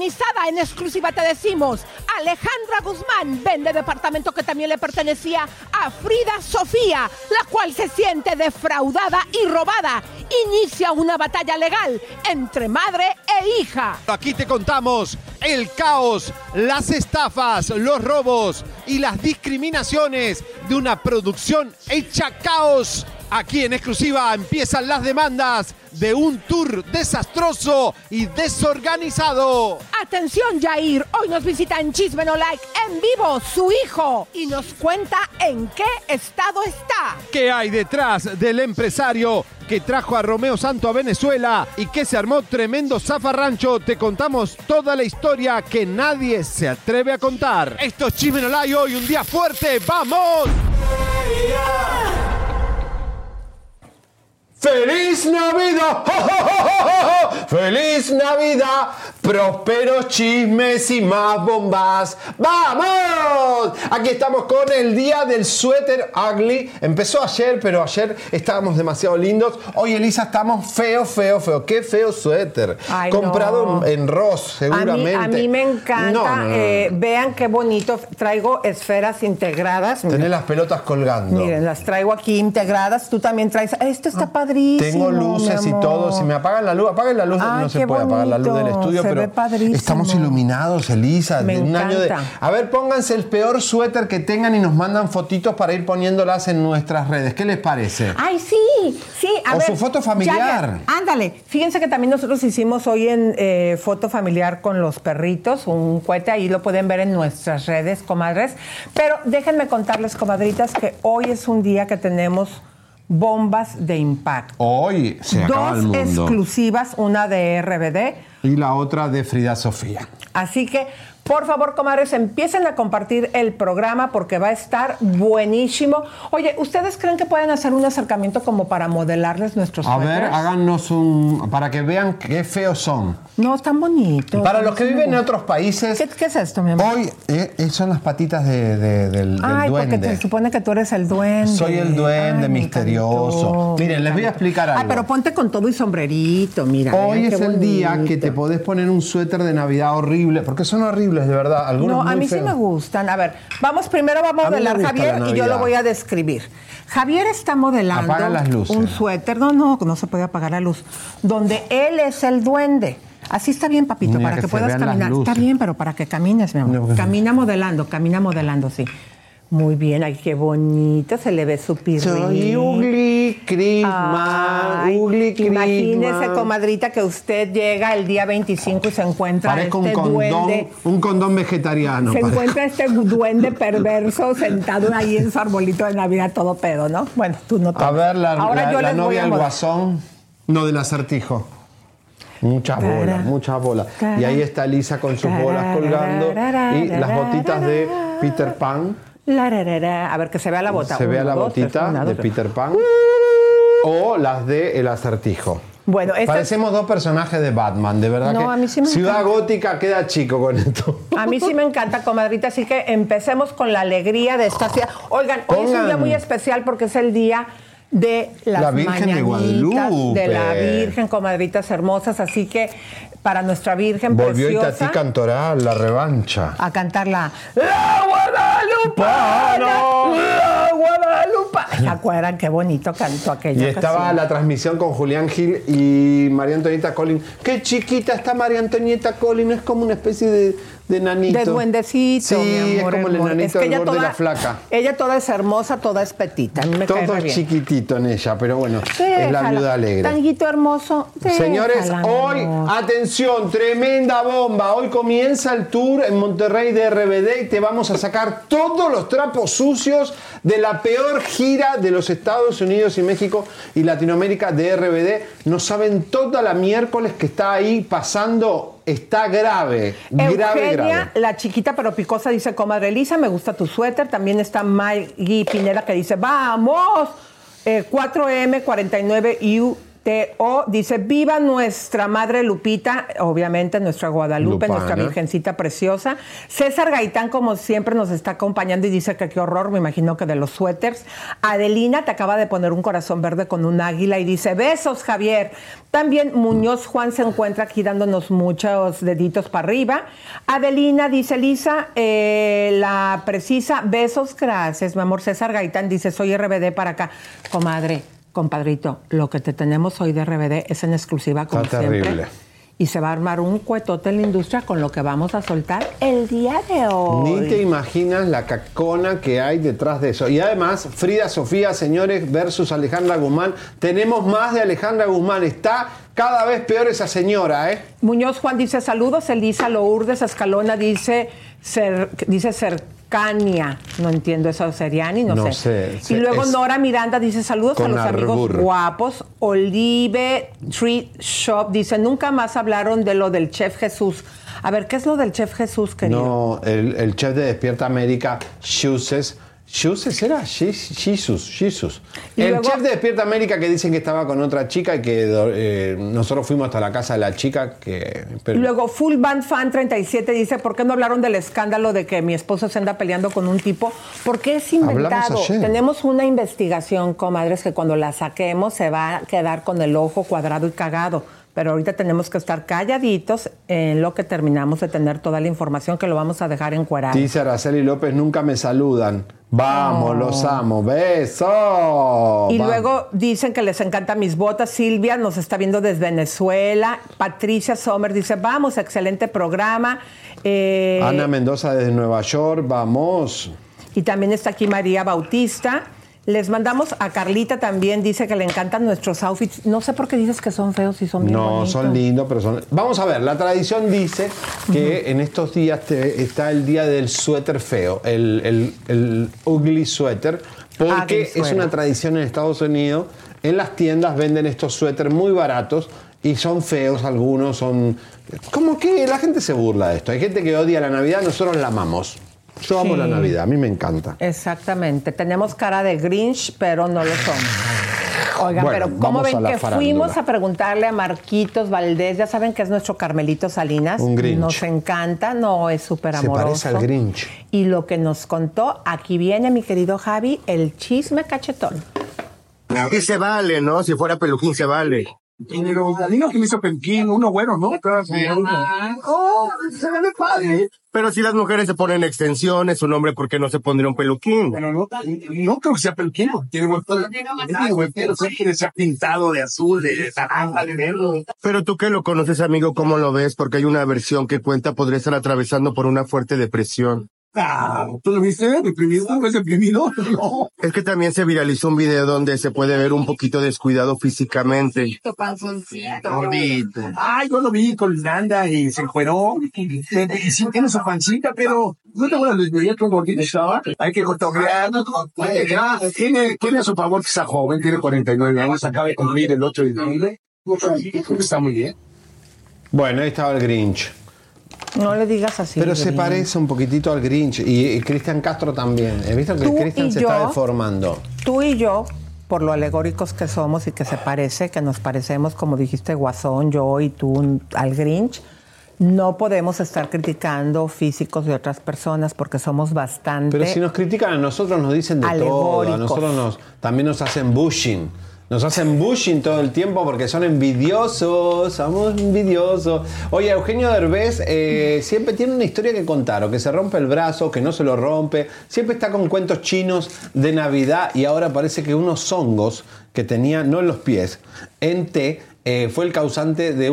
Encarnizada. En exclusiva te decimos, Alejandra Guzmán vende departamento que también le pertenecía a Frida Sofía, la cual se siente defraudada y robada. Inicia una batalla legal entre madre e hija. Aquí te contamos el caos, las estafas, los robos y las discriminaciones de una producción hecha caos. Aquí en exclusiva empiezan las demandas de un tour desastroso y desorganizado. Atención, Jair. Hoy nos visita en Chisme No Like en vivo su hijo y nos cuenta en qué estado está. ¿Qué hay detrás del empresario que trajo a Romeo Santo a Venezuela y que se armó tremendo zafarrancho? Te contamos toda la historia que nadie se atreve a contar. Esto es Chisme No Like hoy, un día fuerte. ¡Vamos! ¡Feliz Navidad! ¡Ja, ja, ja! ¡Feliz Navidad! Prósperos chismes y más bombas. ¡Vamos! Aquí estamos con el día del suéter ugly. Empezó ayer, pero ayer estábamos demasiado lindos. Hoy, Elisa, estamos feo, feo, feo. ¡Qué feo suéter! Ay, Comprado no. en, Ross, A mí, seguramente. a mí me encanta. No, no, eh, vean qué bonito. Traigo esferas integradas. Tenés las pelotas colgando. Miren, las traigo aquí integradas. Tú también traes. Esto está padrísimo. Tengo luces mi y todo. Si me apagan la luz, apaguen la luz. Ay, no se puede apagar la luz del estudio, Se pero estamos iluminados, Elisa. Me de un año de. A ver, pónganse el peor suéter que tengan y nos mandan fotitos para ir poniéndolas en nuestras redes. ¿Qué les parece? Ay, sí, sí. A O ver, su foto familiar. ya. Ándale. Fíjense que también nosotros hicimos hoy en eh, foto familiar con los perritos, un cohete, ahí lo pueden ver en nuestras redes, comadres. Pero déjenme contarles, comadritas, que hoy es un día que tenemos bombas de impacto. Hoy se acaba el Dos mundo. exclusivas, una de RBD. Y la otra de Frida Sofía. Así que, por favor, comadres, empiecen a compartir el programa porque va a estar buenísimo. Oye, ¿ustedes creen que pueden hacer un acercamiento como para modelarles nuestros A ver, háganos un. para que vean qué feos son. No, están bonitos. Para los que viven en otros países. ¿Qué, qué es esto, mi amor? Hoy eh, eh, son las patitas de- de- del, del Ay, porque duende. se supone que tú eres el duende. Soy el duende Ay, misterioso. Miren, les voy a explicar Ah, algo. pero ponte con todo y sombrerito, mira. Hoy vean es el día que te podés poner un suéter de Navidad horrible, porque son horribles, de verdad. Algunos No, a mí sí me gustan. A ver, vamos primero vamos a modelar Javier y yo lo voy a describir. Javier está modelando Apaga las luces. un suéter. No, no, no se puede apagar la luz. Donde él es el duende. Así está bien, papito, Mira, para que puedas caminar. Está bien, pero para que camines, mi amor. No, pues- Camina modelando, camina modelando, sí. Muy bien, ay, qué bonito, se le ve su pirrín. Soy Ugly Christmas, Ay, Ugly Christmas. Imagínese, comadrita, que usted llega el día 25 y se encuentra Parezco este un condón, duende. un condón vegetariano. Se parezco. encuentra este duende perverso sentado ahí en su arbolito de Navidad todo pedo, ¿no? Bueno, tú no te A ver, la, Ahora la- yo novia del guasón. No, del acertijo. Muchas bolas, muchas bolas. Y ahí está Lisa con sus bolas colgando y las botitas de Peter Pan. A ver, que se vea la bota. Se vea la dos, tres, botita una, de. Peter Pan. O las de El Acertijo. Bueno, esta- Parecemos dos personajes de Batman, de verdad No, que a mí sí me Ciudad encanta. Gótica queda chico con esto. A mí sí me encanta, comadrita, así que empecemos con la alegría de esta ciudad. Oigan, hoy es un día muy especial porque es el día de las La Virgen de Guadalupe. de la Virgen, comadritas hermosas, así que para nuestra Virgen Volvió preciosa Itatí Cantoral, la revancha. a cantar la La Guadalupe guadalupana, la guadalupa. ¿Se acuerdan qué bonito cantó aquella Y estaba la transmisión con Julián Gil y María Antonieta Collin. Qué chiquita está María Antonieta Collin, es como una especie de, de nanito. De duendecito, Sí, mi amor, es como el enanito del gordo y la flaca. Ella toda es hermosa, toda es petita. Me Todo es bien. chiquitito en ella, pero bueno, es la viuda alegre. Tanguito hermoso. Señores, déjala, mi hoy, atención, tremenda bomba. Hoy comienza el tour en Monterrey de RBD y te vamos a sacar todos los trapos sucios de la peor gira de los Estados Unidos y México y Latinoamérica de RBD. No saben toda la miércoles que está ahí pasando. Está grave, grave, Eugenia, grave. la chiquita pero picosa, dice, comadre Elisa, me gusta tu suéter. También está Maggie Pineda que dice, vamos, Eh, 4M49UTO, dice, viva nuestra madre Lupita, obviamente nuestra Guadalupe, Lupana. nuestra virgencita preciosa. César Gaitán, como siempre, nos está acompañando y dice que qué horror, me imagino que de los suéteres. Adelina te acaba de poner un corazón verde con un águila y dice, besos, Javier. También Muñoz Juan se encuentra aquí dándonos muchos deditos para arriba. Adelina dice, Lisa, eh, la precisa, besos, gracias, mi amor. César Gaitán dice, soy RBD para acá. Comadre, compadrito, lo que te tenemos hoy de RBD es en exclusiva como Está siempre. terrible. Y se va a armar un cuetote en la industria con lo que vamos a soltar el día de hoy. Ni te imaginas la cacona que hay detrás de eso. Y además, Frida Sofía, señores, versus Alejandra Guzmán. Tenemos más de Alejandra Guzmán. Está cada vez peor esa señora, ¿eh? Muñoz Juan dice saludos, Elisa Lourdes Escalona dice, cer- dice cercania, no entiendo eso, Seriani, no, No sé. sé, Y luego es- Nora Miranda dice saludos a los amigos guapos. Olive Tree Shop dice, nunca más hablaron de lo del chef Jesús. A ver, ¿qué es lo del chef Jesús, querido? No, el, el chef de Despierta América, Shuses. ¿Shuses era? Jesus, Jesus. Y El luego- chef de Despierta América que dicen que estaba con otra chica y que eh, nosotros fuimos hasta la casa de la chica que... Pero- luego Full Band Fan 37 dice, ¿por qué no hablaron del escándalo de que mi esposo se anda peleando con un tipo? Porque es inventado. Tenemos una investigación, comadres, que cuando la saquemos se va a quedar con el ojo cuadrado y cagado. Pero ahorita tenemos que estar calladitos en lo que terminamos de tener toda la información que lo vamos a dejar encuadrado. Dice Araceli López, nunca me saludan. Vamos, los amo. Besos. Y Vamos. luego dicen que les encantan mis botas. Silvia nos está viendo desde Venezuela. Patricia Sommer dice, vamos, excelente programa. Eh, Ana Mendoza desde Nueva York, vamos. Y también está aquí María Bautista. Les mandamos a Carlita también, dice que le encantan nuestros outfits. No sé por qué dices que son feos y son bien No, bonitos. son lindos, pero son... Vamos a ver, la tradición dice que en estos días te- está el día del suéter feo, el, el- el ugly sweater, porque es una tradición en Estados Unidos. En las tiendas venden estos suéteres muy baratos y son feos algunos, son... Como que la gente se burla de esto. Hay gente que odia la Navidad, nosotros la amamos. Yo amo Sí. la Navidad, a mí me encanta. Exactamente. Tenemos cara de Grinch, pero no lo somos. Oigan, Bueno, pero ¿cómo ven que farándula. fuimos a preguntarle a Marquitos Valdés? Ya saben que es nuestro Carmelito Salinas. Un Grinch. Nos encanta, no, es súper Se amoroso. parece al Grinch. Y lo que nos contó, aquí viene mi querido Javi, el chisme cachetón. Que se vale, ¿no? Si fuera peluquín se vale. Pero Dalino que me hizo Peluquín, uno bueno, ¿no? Oh, se ve padre. Pero si las mujeres se ponen extensiones, un hombre, ¿por qué no se pondría un peluquín? Pero no, no creo que sea peluquín, tiene buen pelo. Tiene buen pelo, siempre se ha pintado de azul, de naranja, de verde. Pero tú que lo conoces, amigo, ¿cómo lo ves? Porque hay una versión que cuenta podría estar atravesando por una fuerte depresión. Ah, ¿tú lo viste? ¿Deprimido? ¿No es deprimido? No. Es que también se viralizó un video donde se puede ver un poquito descuidado físicamente. Bonito. Ay, yo lo vi con Nanda y se encueró. Y sí, tiene su pancita, pero no te acuerdas de Julieta Gordini Shaw? Hay que cotorrear. Tiene, tiene a su favor que está joven, tiene 49 años, acaba de cumplir el 8 de diciembre. Está muy bien. Bueno, ahí estaba el Grinch. No le digas así. Pero se parece un poquitito al Grinch. Y, y Cristian Castro también. He visto que Cristian se está deformando. Tú y yo, por lo alegóricos que somos y que se parece, que nos parecemos, como dijiste, Guasón, yo y tú al Grinch, no podemos estar criticando físicos de otras personas porque somos bastante... Pero si nos critican a nosotros, nos dicen de todo. A nosotros nos, también nos hacen bushing. Nos hacen bushing todo el tiempo porque son envidiosos, somos envidiosos. Oye, Eugenio Derbez eh, siempre tiene una historia que contar, o que se rompe el brazo, que no se lo rompe, siempre está con cuentos chinos de Navidad y ahora parece que unos hongos que tenía, no en los pies, en té, eh, fue el causante de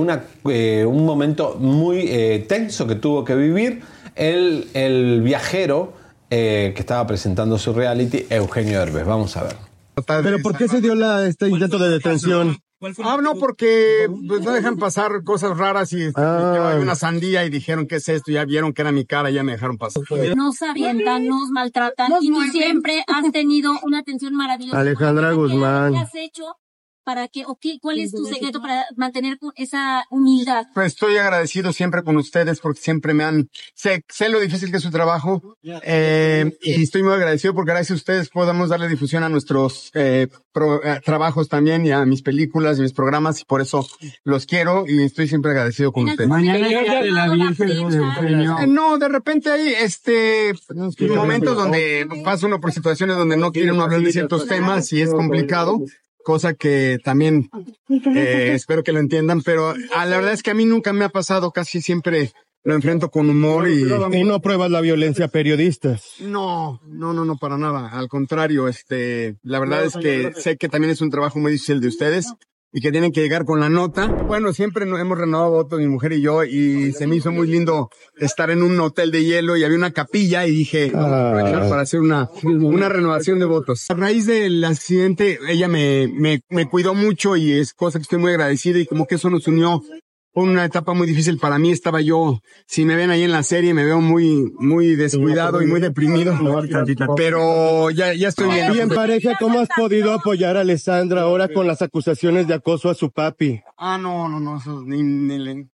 eh, un momento muy tenso que tuvo que vivir el, el viajero que estaba presentando su reality, Eugenio Derbez. Vamos a ver. Pero ¿por qué se dio la, este intento de detención? Ah, no, porque pues, no dejan pasar cosas raras y este, Ah. hay una sandía y dijeron, ¿qué es esto? Ya vieron que era mi cara, ya me dejaron pasar. Nos avientan, nos maltratan y tú siempre has tenido una atención maravillosa. Alejandra ¿Qué- Guzmán. ¿Qué has hecho para que, o qué, cuál es tu secreto para mantener esa humildad? Pues estoy agradecido siempre con ustedes porque siempre me han, sé, sé lo difícil que es su trabajo, eh, y estoy muy agradecido porque gracias a ustedes podamos darle difusión a nuestros eh, pro- eh, trabajos también y a mis películas y mis programas y por eso los quiero y estoy siempre agradecido con ustedes. Eh, No, de repente hay este momentos donde pasa uno por situaciones donde no quiere uno hablar de ciertos temas y es complicado, cosa que también eh, espero que lo entiendan, pero a la verdad es que a mí nunca me ha pasado, casi siempre lo enfrento con humor y Y no pruebas la violencia a periodistas. no, no, no, no, para nada. Al contrario, este, la verdad es que sé que también es un trabajo muy difícil de ustedes y que tienen que llegar con la nota. Bueno, siempre hemos renovado votos, mi mujer y yo, y se me hizo muy lindo estar en un hotel de hielo y había una capilla y dije, vamos a aprovechar para hacer una, una renovación de votos. A raíz del accidente, ella me, me, me cuidó mucho y es cosa que estoy muy agradecido y como que eso nos unió. Fue una etapa muy difícil para mí. Estaba yo, si me ven ahí en la serie, me veo muy, muy descuidado y muy deprimido. Pero ya, ya estoy bien. Y en pareja, ¿cómo has podido apoyar a Alessandra ahora con las acusaciones de acoso a su papi? Ah, no, no, no, eso ni, ni le-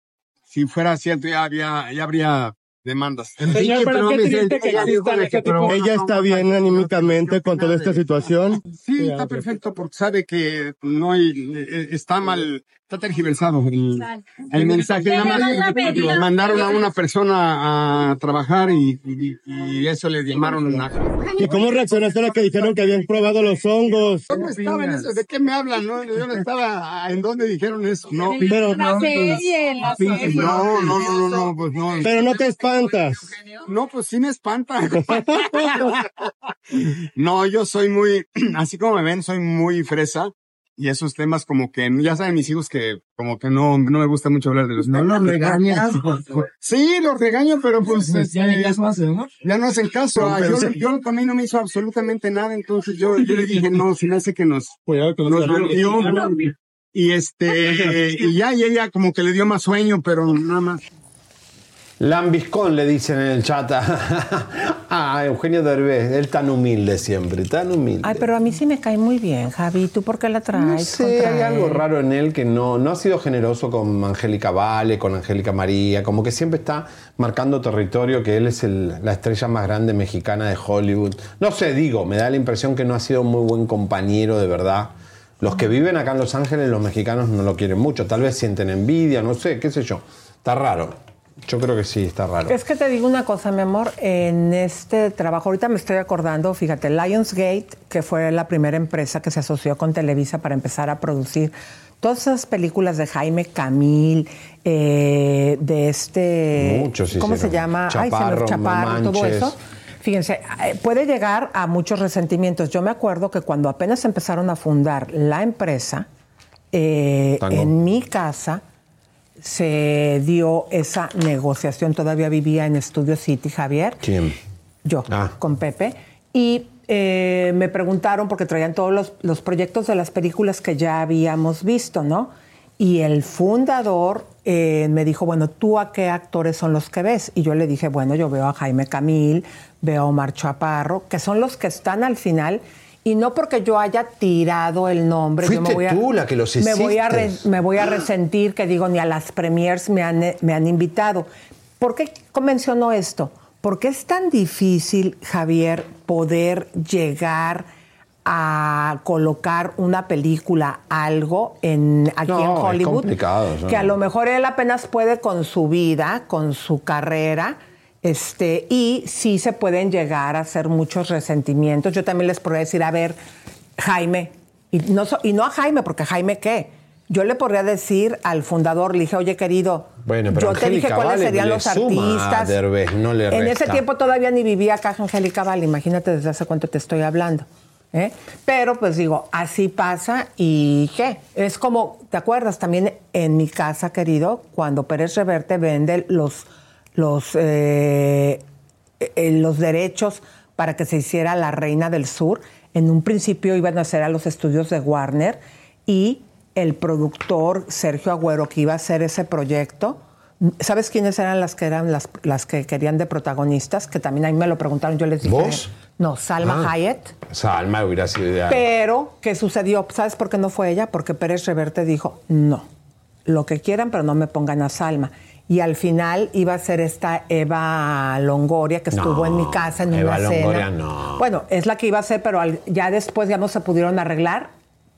si fuera cierto ya habría, ya habría demandas. Señor, ¿pero qué triste que existan tipo- ¿Ella está bien anímicamente con toda esta situación? Sí, está perfecto porque sabe que no hay, eh, está mal, está tergiversado el, el mensaje. Nada más mandaron a una persona a trabajar y, y, y eso le llamaron a... ¿Y cómo reaccionaste a la que dijeron que habían probado los hongos? ¿Dónde estaba en eso? ¿De qué me hablan? No, yo no estaba, ¿en dónde dijeron eso? No, Pero, no, no, no, no, no, pues no. pero no te espantas. No, pues sí me espanta. no, yo soy muy, así como me ven, soy muy fresa. Y esos temas como que, ya saben mis hijos que como que no, no me gusta mucho hablar de los temas. No los regañas. Sí, los regaño, pero pues este, ya no hacen caso. Ah, yo, yo mí no me hizo absolutamente nada, entonces yo, yo le dije, no, si me hace que nos, nos rompió. Y este, y ya, y ella como que le dio más sueño, pero nada más. Lambiscón le dicen en el chat a, a Eugenio Derbez, él tan humilde siempre, tan humilde. Ay, pero a mí sí me cae muy bien, Javi. ¿Tú por qué la traes? No sé, hay algo raro en él que no, no ha sido generoso con Angélica Vale, con Angélica María, como que siempre está marcando territorio, que él es el- la estrella más grande mexicana de Hollywood. No sé, digo, me da la impresión que no ha sido un muy buen compañero de verdad. Los que viven acá en Los Ángeles, los mexicanos no lo quieren mucho, tal vez sienten envidia, no sé, qué sé yo. Está raro. Yo creo que sí, está raro. Es que te digo una cosa, mi amor, en este trabajo, ahorita me estoy acordando, fíjate, Lionsgate, que fue la primera empresa que se asoció con Televisa para empezar a producir todas esas películas de Jaime Camil, eh, de este... Muchos ¿Cómo se llama? Ay, se Chaparro, todo eso. Fíjense, eh, puede llegar a muchos resentimientos. Yo me acuerdo que cuando apenas empezaron a fundar la empresa, eh, en mi casa se dio esa negociación. Todavía vivía en Studio City, Javier. ¿Quién? Yo, Ah. con Pepe. Y eh, me preguntaron, porque traían todos los, los proyectos de las películas que ya habíamos visto, ¿no? Y el fundador eh, me dijo, bueno, ¿tú a qué actores son los que ves? Y yo le dije, bueno, yo veo a Jaime Camil, veo a Omar Chaparro, que son los que están al final. Y no porque yo haya tirado el nombre. yo Fuiste tú la que los me voy, a re- hiciste. me voy a resentir que digo, ni a las premiers me han, me han invitado. ¿Por qué menciono esto? Porque es tan difícil, Javier, poder llegar a colocar una película, algo en aquí No, en es Hollywood, complicado, ¿no? que a lo mejor él apenas puede con su vida, con su carrera, este, y sí se pueden llegar a hacer muchos resentimientos. Yo también les podría decir, a ver, Jaime, Y no, so- y no a Jaime, porque Jaime qué. Yo le podría decir al fundador, le dije, oye querido, Bueno, pero yo te dije cuáles Vale serían los artistas. Derbez, no le en ese tiempo todavía ni vivía acá Angélica Vale, imagínate desde hace cuánto te estoy hablando. ¿eh? Pero pues digo, así pasa y qué. Es como, ¿te acuerdas? También en mi casa, querido, cuando Pérez Reverte vende los, los, eh, eh, los derechos para que se hiciera La Reina del Sur, en un principio iban a ser a los estudios de Warner y el productor Sergio Agüero que iba a hacer ese proyecto, ¿sabes quiénes eran las que eran las, las que querían de protagonistas? Que también a mí me lo preguntaron, yo les dije. ¿Vos? No, Salma Ah. Hayek. Salma hubiera sido ideal. Pero, ¿qué sucedió? ¿Sabes por qué no fue ella? Porque Pérez Reverte dijo, no, lo que quieran, pero no me pongan a Salma. Y al final iba a ser esta Eva Longoria, que estuvo No, en mi casa en Eva una cena. Longoria no. Bueno, es la que iba a ser, pero al- ya después ya no se pudieron arreglar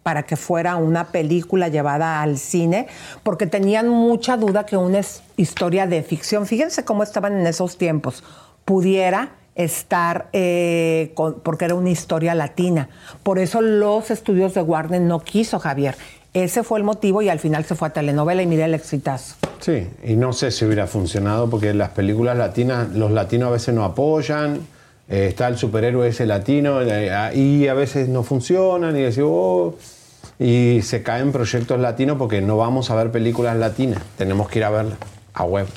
para que fuera una película llevada al cine, porque tenían mucha duda que una historia de ficción, fíjense cómo estaban en esos tiempos, pudiera estar, eh, con- porque era una historia latina. Por eso los estudios de Warner no quiso Javier. Ese fue el motivo y al final se fue a telenovela y mira el exitazo. Sí, y no sé si hubiera funcionado porque las películas latinas, los latinos a veces no apoyan, eh, está el superhéroe ese latino eh, y a veces no funcionan y decimos, oh, y se caen proyectos latinos porque no vamos a ver películas latinas, tenemos que ir a verlas a web.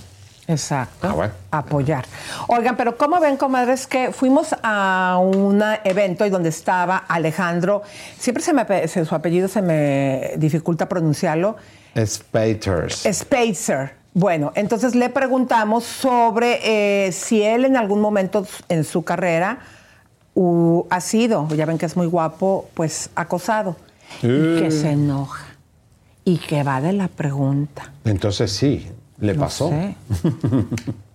Exacto. Ah, bueno. Apoyar. Oigan, pero ¿cómo ven, comadres, que fuimos a un evento y donde estaba Alejandro? Siempre se me, su apellido se me dificulta pronunciarlo. Spaters. Spacer. Bueno, entonces le preguntamos sobre eh, si él en algún momento en su carrera ha sido, ya ven que es muy guapo, pues acosado. Y que se enoja. Y que va de la pregunta. Entonces sí, le No pasó.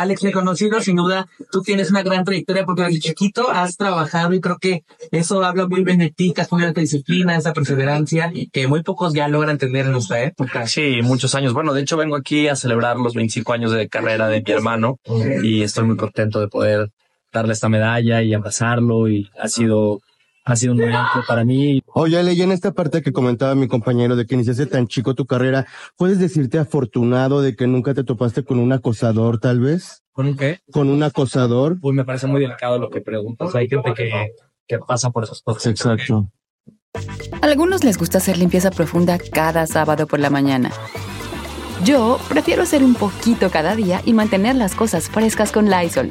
Alex, he conocido, sin duda, tú tienes una gran trayectoria porque desde chiquito has trabajado y creo que eso habla muy bien de ti, que has tenido esa disciplina, esa perseverancia que muy pocos ya logran tener en nuestra época. Sí, muchos años. Bueno, de hecho vengo aquí a celebrar los 25 años de carrera de mi hermano y estoy muy contento de poder darle esta medalla y abrazarlo y ha sido, ha sido un momento para mí. Oye, Ale, y en esta parte que comentaba mi compañero de que iniciaste tan chico tu carrera, ¿puedes decirte afortunado de que nunca te topaste con un acosador, tal vez? ¿Con un qué? ¿Con un acosador? Uy, me parece muy delicado lo que preguntas. Hay gente que, que pasa por esas cosas. Exacto. A algunos les gusta hacer limpieza profunda cada sábado por la mañana. Yo prefiero hacer un poquito cada día y mantener las cosas frescas con Lysol.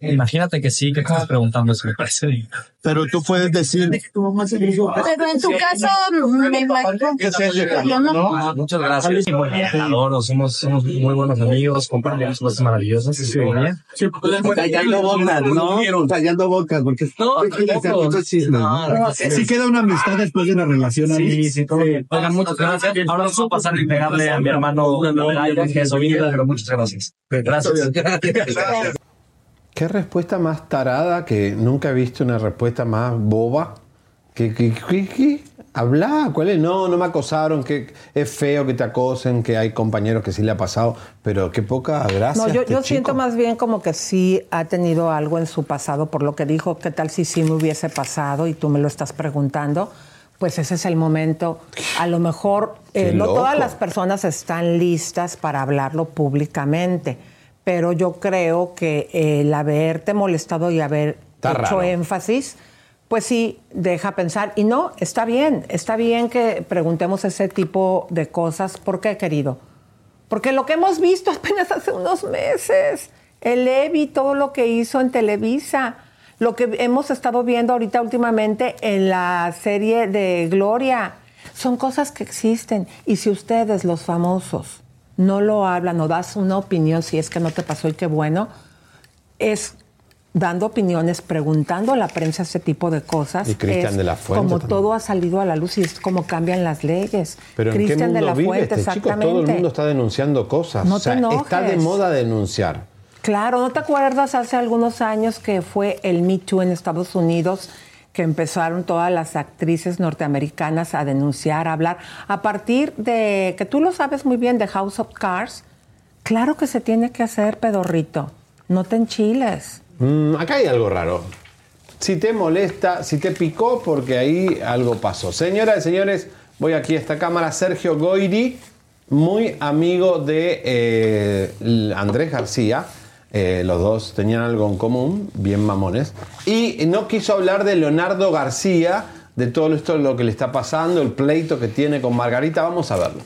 Imagínate que sí, que estás preguntando eso, me parece. Pero tú puedes decir... Pero en tu caso, me imagino. No- muchas gracias. Sí, bien, adoro, somos, somos muy buenos amigos, compartimos cosas maravillosas. Sí, bien. Tallando bocas, ¿no? Tallando bocas, porque No. No, sí queda una amistad después de una relación. Sí, sí, todo bien. Oigan, muchas gracias. Ahora vamos a pasar y pegarle a mi hermano que es pero muchas gracias. Gracias. ¿Qué respuesta más tarada que nunca he visto una respuesta más boba? ¿Qué, qué, qué, qué? Habla, ¿cuál es? No, no me acosaron, que es feo que te acosen, que hay compañeros que sí le ha pasado, pero qué poca gracia. No, yo, este yo siento más bien como que sí ha tenido algo en su pasado, por lo que dijo, ¿qué tal si sí me hubiese pasado y tú me lo estás preguntando? Pues ese es el momento. A lo mejor eh, no todas las personas están listas para hablarlo públicamente, pero yo creo que el haberte molestado y haber Está hecho raro. énfasis, pues sí, deja pensar. Y no, está bien, está bien que preguntemos ese tipo de cosas. ¿Por qué, querido? Porque lo que hemos visto apenas hace unos meses, el Levi, todo lo que hizo en Televisa, lo que hemos estado viendo ahorita últimamente en la serie de Gloria, son cosas que existen. Y si ustedes, los famosos, no lo hablan o das una opinión, si es que no te pasó y qué bueno, es dando opiniones, preguntando a la prensa ese tipo de cosas. Y Cristian de la Fuente Como también. todo ha salido a la luz y es como cambian las leyes. Pero ¿en qué Cristian mundo de la vive Fuente, este chico? exactamente. Todo el mundo está denunciando cosas. No o sea, te está de moda denunciar. Claro, ¿no te acuerdas hace algunos años que fue el Me Too en Estados Unidos? Que empezaron todas las actrices norteamericanas a denunciar, a hablar, a partir de, que tú lo sabes muy bien, de House of Cards, claro que se tiene que hacer, pedorrito, no te enchiles. Mm, acá hay algo raro. Si te molesta, si te picó, porque ahí algo pasó. Señoras y señores, voy aquí a esta cámara. Sergio Goiri, muy amigo de eh, Andrés García. Eh, los dos tenían algo en común, bien mamones. Y no quiso hablar de Leonardo García, de todo esto, lo que le está pasando, el pleito que tiene con Margarita. Vamos a verlo.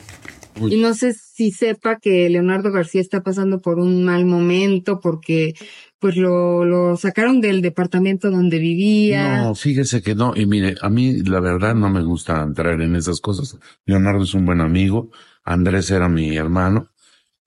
Y no sé si sepa que Leonardo García está pasando por un mal momento porque pues lo, lo sacaron del departamento donde vivía. No, fíjese que no. Y mire, a mí la verdad no me gusta entrar en esas cosas. Leonardo es un buen amigo. Andrés era mi hermano.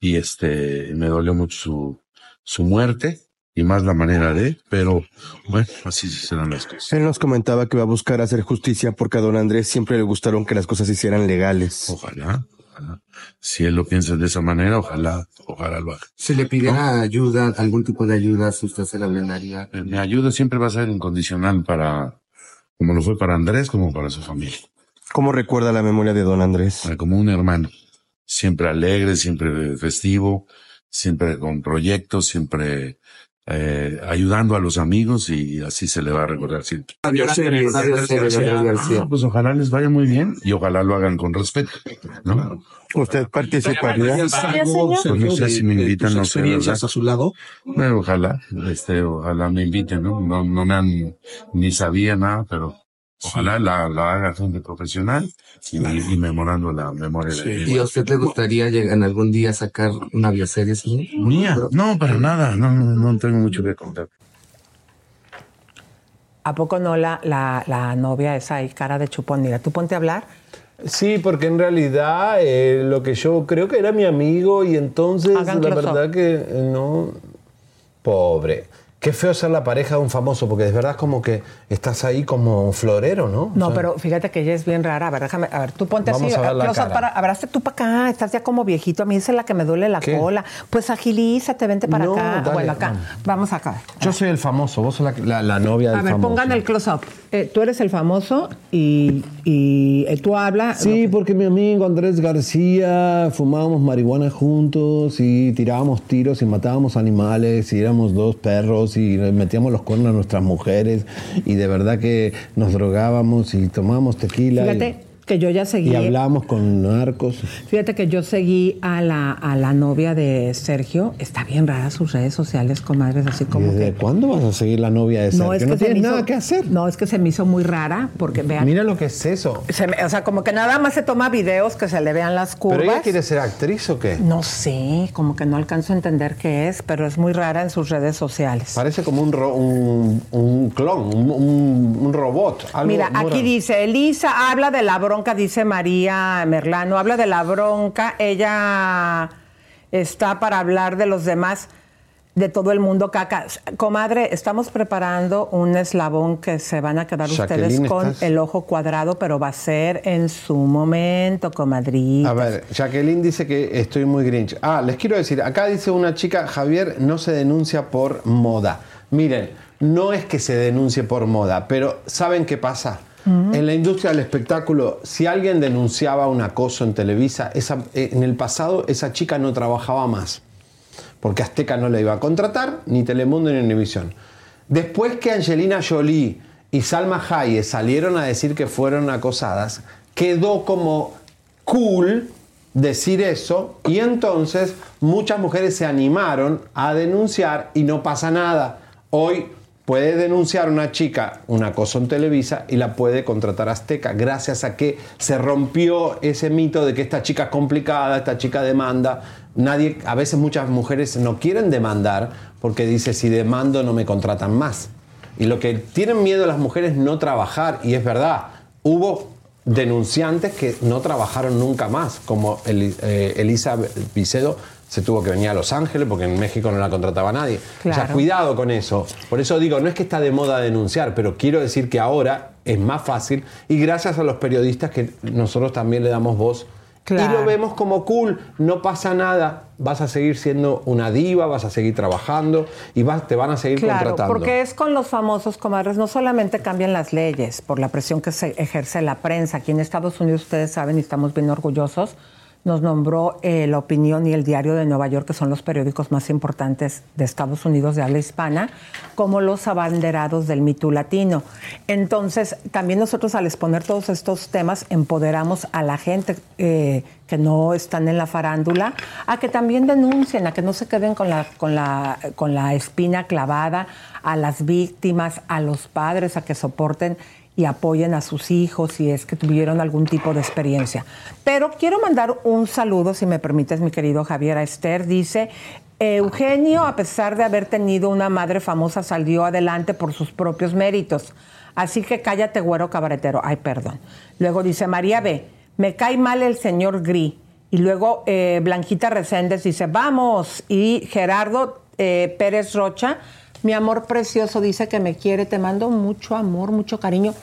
Y este, me dolió mucho su, su muerte. Y más la manera de, pero bueno, así serán las cosas. Él nos comentaba que va a buscar hacer justicia porque a don Andrés siempre le gustaron que las cosas se hicieran legales. Ojalá, ojalá. Si él lo piensa de esa manera, ojalá, ojalá lo haga. Si le pidiera ayuda, algún tipo de ayuda, si usted se la brindaría. Eh, Mi ayuda siempre va a ser incondicional para, como lo fue para Andrés, como para su familia. ¿Cómo recuerda la memoria de don Andrés? Eh, Como un hermano. Siempre alegre, siempre festivo, siempre con proyectos, siempre eh, ayudando a los amigos y así se le va a recordar siempre. Adiós, adiós, Leonardo García. Ah, Pues ojalá les vaya muy bien y ojalá lo hagan con respeto, ¿no? ¿Usted participaría? Pues no sé si me invitan, no sé, ¿verdad? experiencias a su lado. Bueno, ojalá, este, ojalá me inviten, ¿no? No, no me han, ni sabía nada, pero ojalá la, la haga gente profesional y, y memorando la memoria de ¿Y a usted le gustaría llegar en algún día sacar una bioserie, señor? Mía, no, para nada, no, no, no tengo mucho que contar. ¿A poco no la, la, la novia esa ahí, cara de chupón? Mira, tú ponte a hablar. Sí, porque en realidad eh, lo que yo creo que era mi amigo y entonces Hagan la verdad que eh, no... Pobre. Qué feo ser la pareja de un famoso, porque de verdad es como que estás ahí como un florero, ¿no? No, O sea, pero fíjate que ella es bien rara. A ver, déjame, a ver, tú ponte Vamos así. a ver la cara. para, abraste tú para acá, estás ya como viejito. A mí esa es la que me duele la ¿Qué? cola. Pues agilízate, vente para No, acá. dale, bueno, acá. vamos. Vamos acá. Yo soy el famoso, vos sos la, la- la novia del A ver, famoso. pongan el close-up. Eh, tú eres el famoso y, y, eh, tú hablas. Sí, porque mi amigo Andrés García fumábamos marihuana juntos y tirábamos tiros y matábamos animales y éramos dos perros y metíamos los cuernos a nuestras mujeres y de verdad que nos drogábamos y tomábamos tequila que yo ya seguí. y, hablábamos con narcos. Fíjate que yo seguí a la, a la novia de Sergio. Está bien rara sus redes sociales, comadres, así como ¿Desde que. cuándo vas a seguir la novia de Sergio? No, es que no tienes hizo- nada que hacer. No, es que se me hizo muy rara porque vean. Mira lo que es eso. se me- o sea, como que nada más se toma videos que se le vean las curvas. ¿Pero ella quiere ser actriz o qué? No sé, como que no alcanzo a entender qué es, pero es muy rara en sus redes sociales. Parece como un, ro- un, un clon, un, robot. algo Mira, aquí raro. dice, Elisa habla de la bronca, dice María Merlano, habla de la bronca, ella está para hablar de los demás, de todo el mundo caca. Comadre, estamos preparando un eslabón que se van a quedar ustedes con ¿estás? el ojo cuadrado, pero va a ser en su momento, comadrita. A ver, Jacqueline dice que estoy muy grinch. Ah, les quiero decir, acá dice una chica, Javier no se denuncia por moda. Miren, no es que se denuncie por moda, pero ¿saben qué pasa? En la industria del espectáculo, si alguien denunciaba un acoso en Televisa, eh, en el pasado esa chica no trabajaba más, porque Azteca no la iba a contratar, ni Telemundo ni Univisión. Después que Angelina Jolie y Salma Hayek salieron a decir que fueron acosadas, quedó como cool decir eso y entonces muchas mujeres se animaron a denunciar y no pasa nada. Hoy puede denunciar una chica un acoso en Televisa y la puede contratar Azteca gracias a que se rompió ese mito de que esta chica es complicada, esta chica demanda. nadie, a veces muchas mujeres no quieren demandar porque dice si demando no me contratan más. Y lo que tienen miedo las mujeres es no trabajar, y es verdad, hubo denunciantes que no trabajaron nunca más, como Eli- eh, Elisa Vicedo se tuvo que venir a Los Ángeles porque en México no la contrataba nadie. O sea, Claro. cuidado con eso. Por eso digo, no es que está de moda denunciar, pero quiero decir que ahora es más fácil y gracias a los periodistas que nosotros también le damos voz. Y Claro. lo vemos como cool, no pasa nada, vas a seguir siendo una diva, vas a seguir trabajando y vas, te van a seguir Claro, contratando. porque es con los famosos comadres, no solamente cambian las leyes por la presión que se ejerce la prensa. Aquí en Estados Unidos, ustedes saben, y estamos bien orgullosos, nos nombró eh, La Opinión y El Diario de Nueva York, que son los periódicos más importantes de Estados Unidos de habla hispana, como los abanderados del mito latino. Entonces, también nosotros al exponer todos estos temas, empoderamos a la gente eh, que no están en la farándula a que también denuncien, a que no se queden con la, con la, con la espina clavada, a las víctimas, a los padres, a que soporten y apoyen a sus hijos si es que tuvieron algún tipo de experiencia. Pero quiero mandar un saludo, si me permites, mi querido Javier a Esther. Dice, Eugenio, a pesar de haber tenido una madre famosa, salió adelante por sus propios méritos. Así que cállate, güero cabaretero. Ay, perdón. Luego dice María B. Me cae mal el señor Gri. Y luego eh, Blanquita Reséndez dice, vamos. Y Gerardo eh, Pérez Rocha, mi amor precioso, dice que me quiere. Te mando mucho amor, mucho cariño.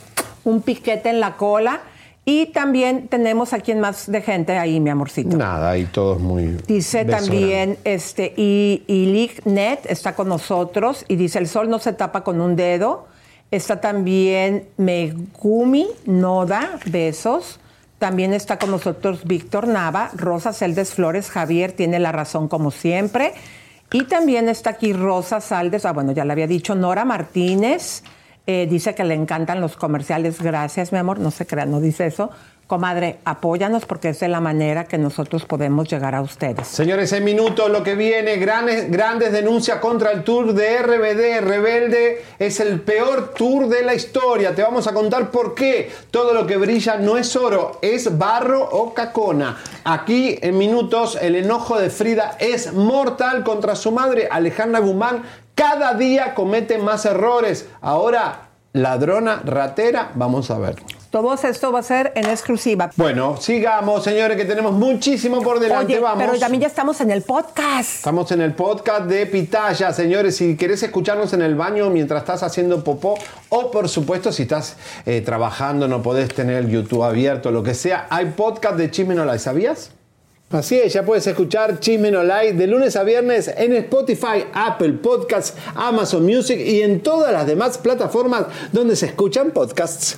Un piquete en la cola. Y también tenemos a quien más de gente ahí, mi amorcito. Nada, y todo es muy... Dice también, este, y, y Lick Net está con nosotros y dice, el sol no se tapa con un dedo. Está también Megumi Noda, besos. También está con nosotros Víctor Nava, Rosa Celdes Flores, Javier tiene la razón como siempre. Y también está aquí Rosa Saldes, ah, bueno, ya le había dicho, Nora Martínez, eh, dice que le encantan los comerciales. Gracias, mi amor, no se crean, no dice eso. Comadre, apóyanos porque es de la manera que nosotros podemos llegar a ustedes. Señores, en minutos lo que viene, grandes, grandes denuncias contra el tour de RBD. Rebelde es el peor tour de la historia. Te vamos a contar por qué. Todo lo que brilla no es oro, es barro o cacona. Aquí en minutos el enojo de Frida es mortal contra su madre, Alejandra Guzmán. Cada día comete más errores. Ahora, ladrona, ratera, vamos a ver. Todo esto va a ser en exclusiva. Bueno, sigamos, señores, que tenemos muchísimo por delante. Oye, vamos. pero también ya estamos en el podcast. Estamos en el podcast de Pitaya, señores. Si querés escucharnos en el baño mientras estás haciendo popó, o por supuesto, si estás eh, trabajando, no podés tener el YouTube abierto, lo que sea, hay podcast de Chisme No Like, ¿sabías? Así es, ya puedes escuchar Chisme No Like de lunes a viernes en Spotify, Apple Podcasts, Amazon Music y en todas las demás plataformas donde se escuchan podcasts.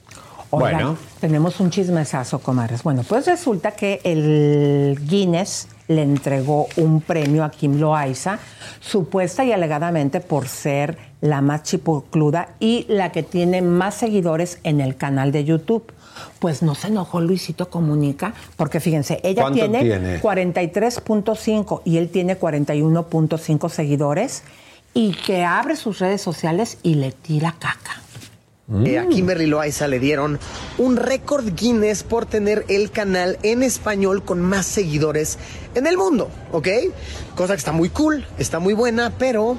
Oigan, Bueno. tenemos un chismesazo, comadres. Bueno, pues resulta que el Guinness le entregó un premio a Kim Loaiza, supuesta y alegadamente por ser la más chipocluda y la que tiene más seguidores en el canal de YouTube. Pues no se enojó Luisito Comunica, porque fíjense, ella ¿Cuánto tiene, tiene? 43.5 y él tiene 41.5 seguidores y que abre sus redes sociales y le tira caca. Eh, a Kimberly Loaiza le dieron un récord Guinness por tener el canal en español con más seguidores en el mundo, ¿ok? Cosa que está muy cool, está muy buena, pero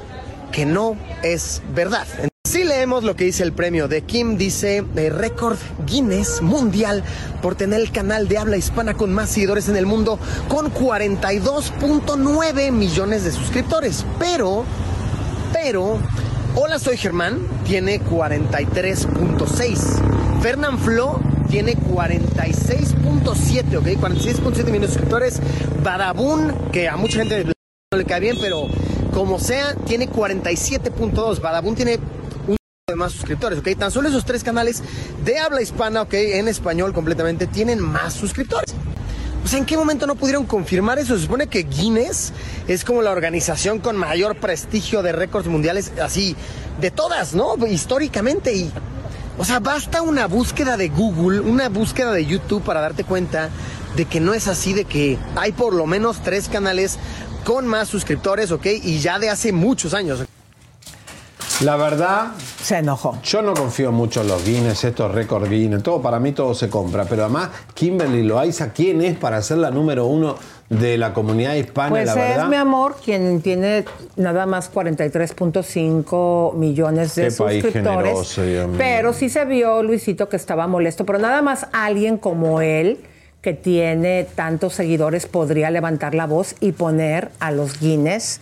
que no es verdad. Si leemos lo que dice el premio de Kim, dice eh, récord Guinness mundial por tener el canal de habla hispana con más seguidores en el mundo con 42.9 millones de suscriptores. Pero, pero, Hola, soy Germán, tiene 43.6. Fernán Flo tiene 46.7, ¿ok? 46.7 millones de suscriptores. Badabun, que a mucha gente no le cae bien, pero como sea, tiene 47.2. Badabun tiene un de más suscriptores, ¿ok? Tan solo esos tres canales de habla hispana, ¿ok? En español completamente, tienen más suscriptores. O sea, ¿en qué momento no pudieron confirmar eso? Se supone que Guinness es como la organización con mayor prestigio de récords mundiales, así, de todas, ¿no? Históricamente. Y, o sea, basta una búsqueda de Google, una búsqueda de YouTube para darte cuenta de que no es así, de que hay por lo menos tres canales con más suscriptores, ¿ok? Y ya de hace muchos años. La verdad. Se enojó. Yo no confío mucho en los Guinness, estos récord Guinness, todo para mí todo se compra. Pero además, Kimberly Loaiza, ¿quién es para ser la número uno de la comunidad hispana, Pues la es verdad? mi amor quien tiene nada más 43.5 millones de Qué país suscriptores. generoso, Dios mío. pero sí se vio, Luisito, que estaba molesto. Pero nada más alguien como él, que tiene tantos seguidores, podría levantar la voz y poner a los Guinness,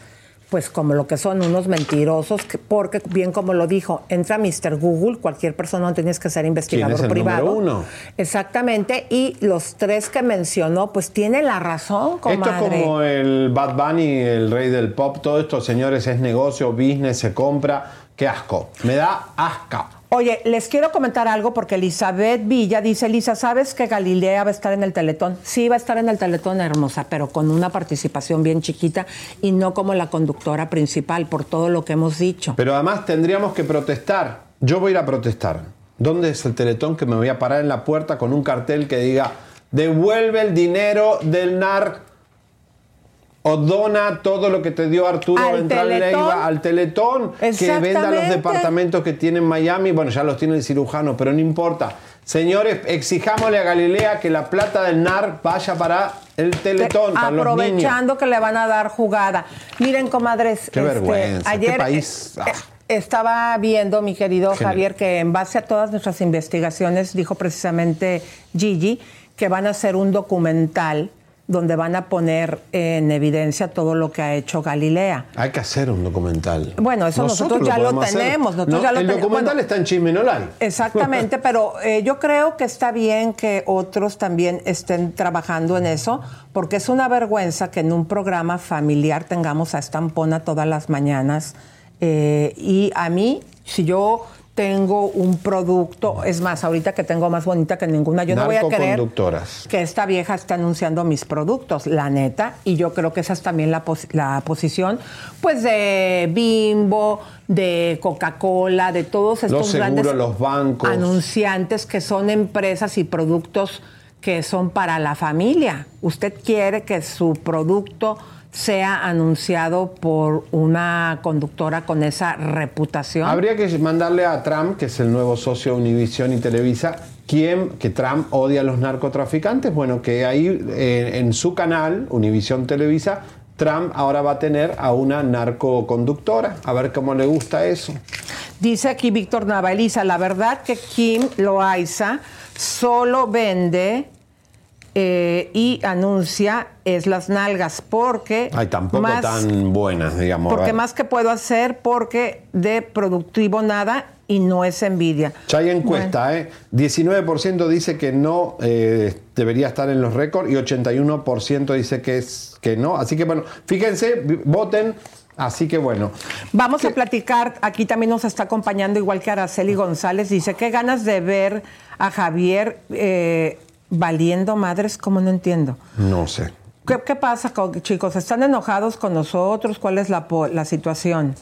pues como lo que son unos mentirosos, que- porque bien como lo dijo, entra Mr. Google, cualquier persona no tienes que ser investigador ¿Quién es el privado. número uno? Exactamente, y los tres que mencionó, pues tiene la razón, Esto es comadre. como el Bad Bunny, el rey del pop, todo esto, señores, es negocio, business, se compra. Qué asco. Me da asco. Oye, les quiero comentar algo porque Elizabeth Villa dice, Lisa, ¿sabes que Galilea va a estar en el Teletón? Sí, va a estar en el Teletón, hermosa, pero con una participación bien chiquita y no como la conductora principal, por todo lo que hemos dicho. Pero además tendríamos que protestar. Yo voy a ir a protestar. ¿Dónde es el teletón que me voy a parar en la puerta con un cartel que diga devuelve el dinero del NAR o dona todo lo que te dio Arturo Al Ventral Teletón. Leiva al Teletón que venda los departamentos que tiene en Miami? Bueno, ya los tiene el cirujano, pero no importa. Señores, exijámosle a Galilea que la plata del NAR vaya para el Teletón, para los niños. Aprovechando que le van a dar jugada. Miren, comadres, Qué vergüenza, qué ayer país. eh, eh, estaba viendo, mi querido Genial. Javier, que en base a todas nuestras investigaciones, dijo precisamente Gigi, que van a hacer un documental donde van a poner en evidencia todo lo que ha hecho Galilea. Hay que hacer un documental. Bueno, eso nosotros ya lo tenemos, nosotros No, ya lo el documental Bueno, está en Chisme. Exactamente, pero eh, yo creo que está bien que otros también estén trabajando en eso, porque es una vergüenza que en un programa familiar tengamos a Estampona todas las mañanas. eh, y a mí, si yo tengo un producto, es más, ahorita que tengo más bonita que ninguna, yo no voy a Narcoconductoras. que esta vieja está anunciando mis productos, la neta, y yo creo que esa es también la, pos- la posición, pues de Bimbo, de Coca-Cola, de todos estos Los seguros, grandes los bancos. anunciantes que son empresas y productos que son para la familia. Usted quiere que su producto sea anunciado por una conductora con esa reputación. Habría que mandarle a Trump, que es el nuevo socio de Univision y Televisa, quien, que Trump odia a los narcotraficantes. Bueno, que ahí eh, en su canal, Univision Televisa, Trump ahora va a tener a una narcoconductora. A ver cómo le gusta eso. Dice aquí Víctor Navalisa, la verdad que Kim Loaiza solo vende eh, y anuncia es las nalgas porque Ay, tampoco más, tan buenas, digamos. porque más que puedo hacer porque de productivo nada y no es envidia. Ya hay encuesta, ¿eh? 19% dice que no eh, debería estar en los récords y 81% dice que, es, que no. Así que bueno, fíjense, voten. Así que bueno. Vamos a platicar, aquí también nos está acompañando, igual que Araceli González, dice, qué ganas de ver a Javier eh, valiendo madres, como no entiendo. No sé. ¿Qué, qué pasa, con- chicos? ¿Están enojados con nosotros? ¿Cuál es la, la situación?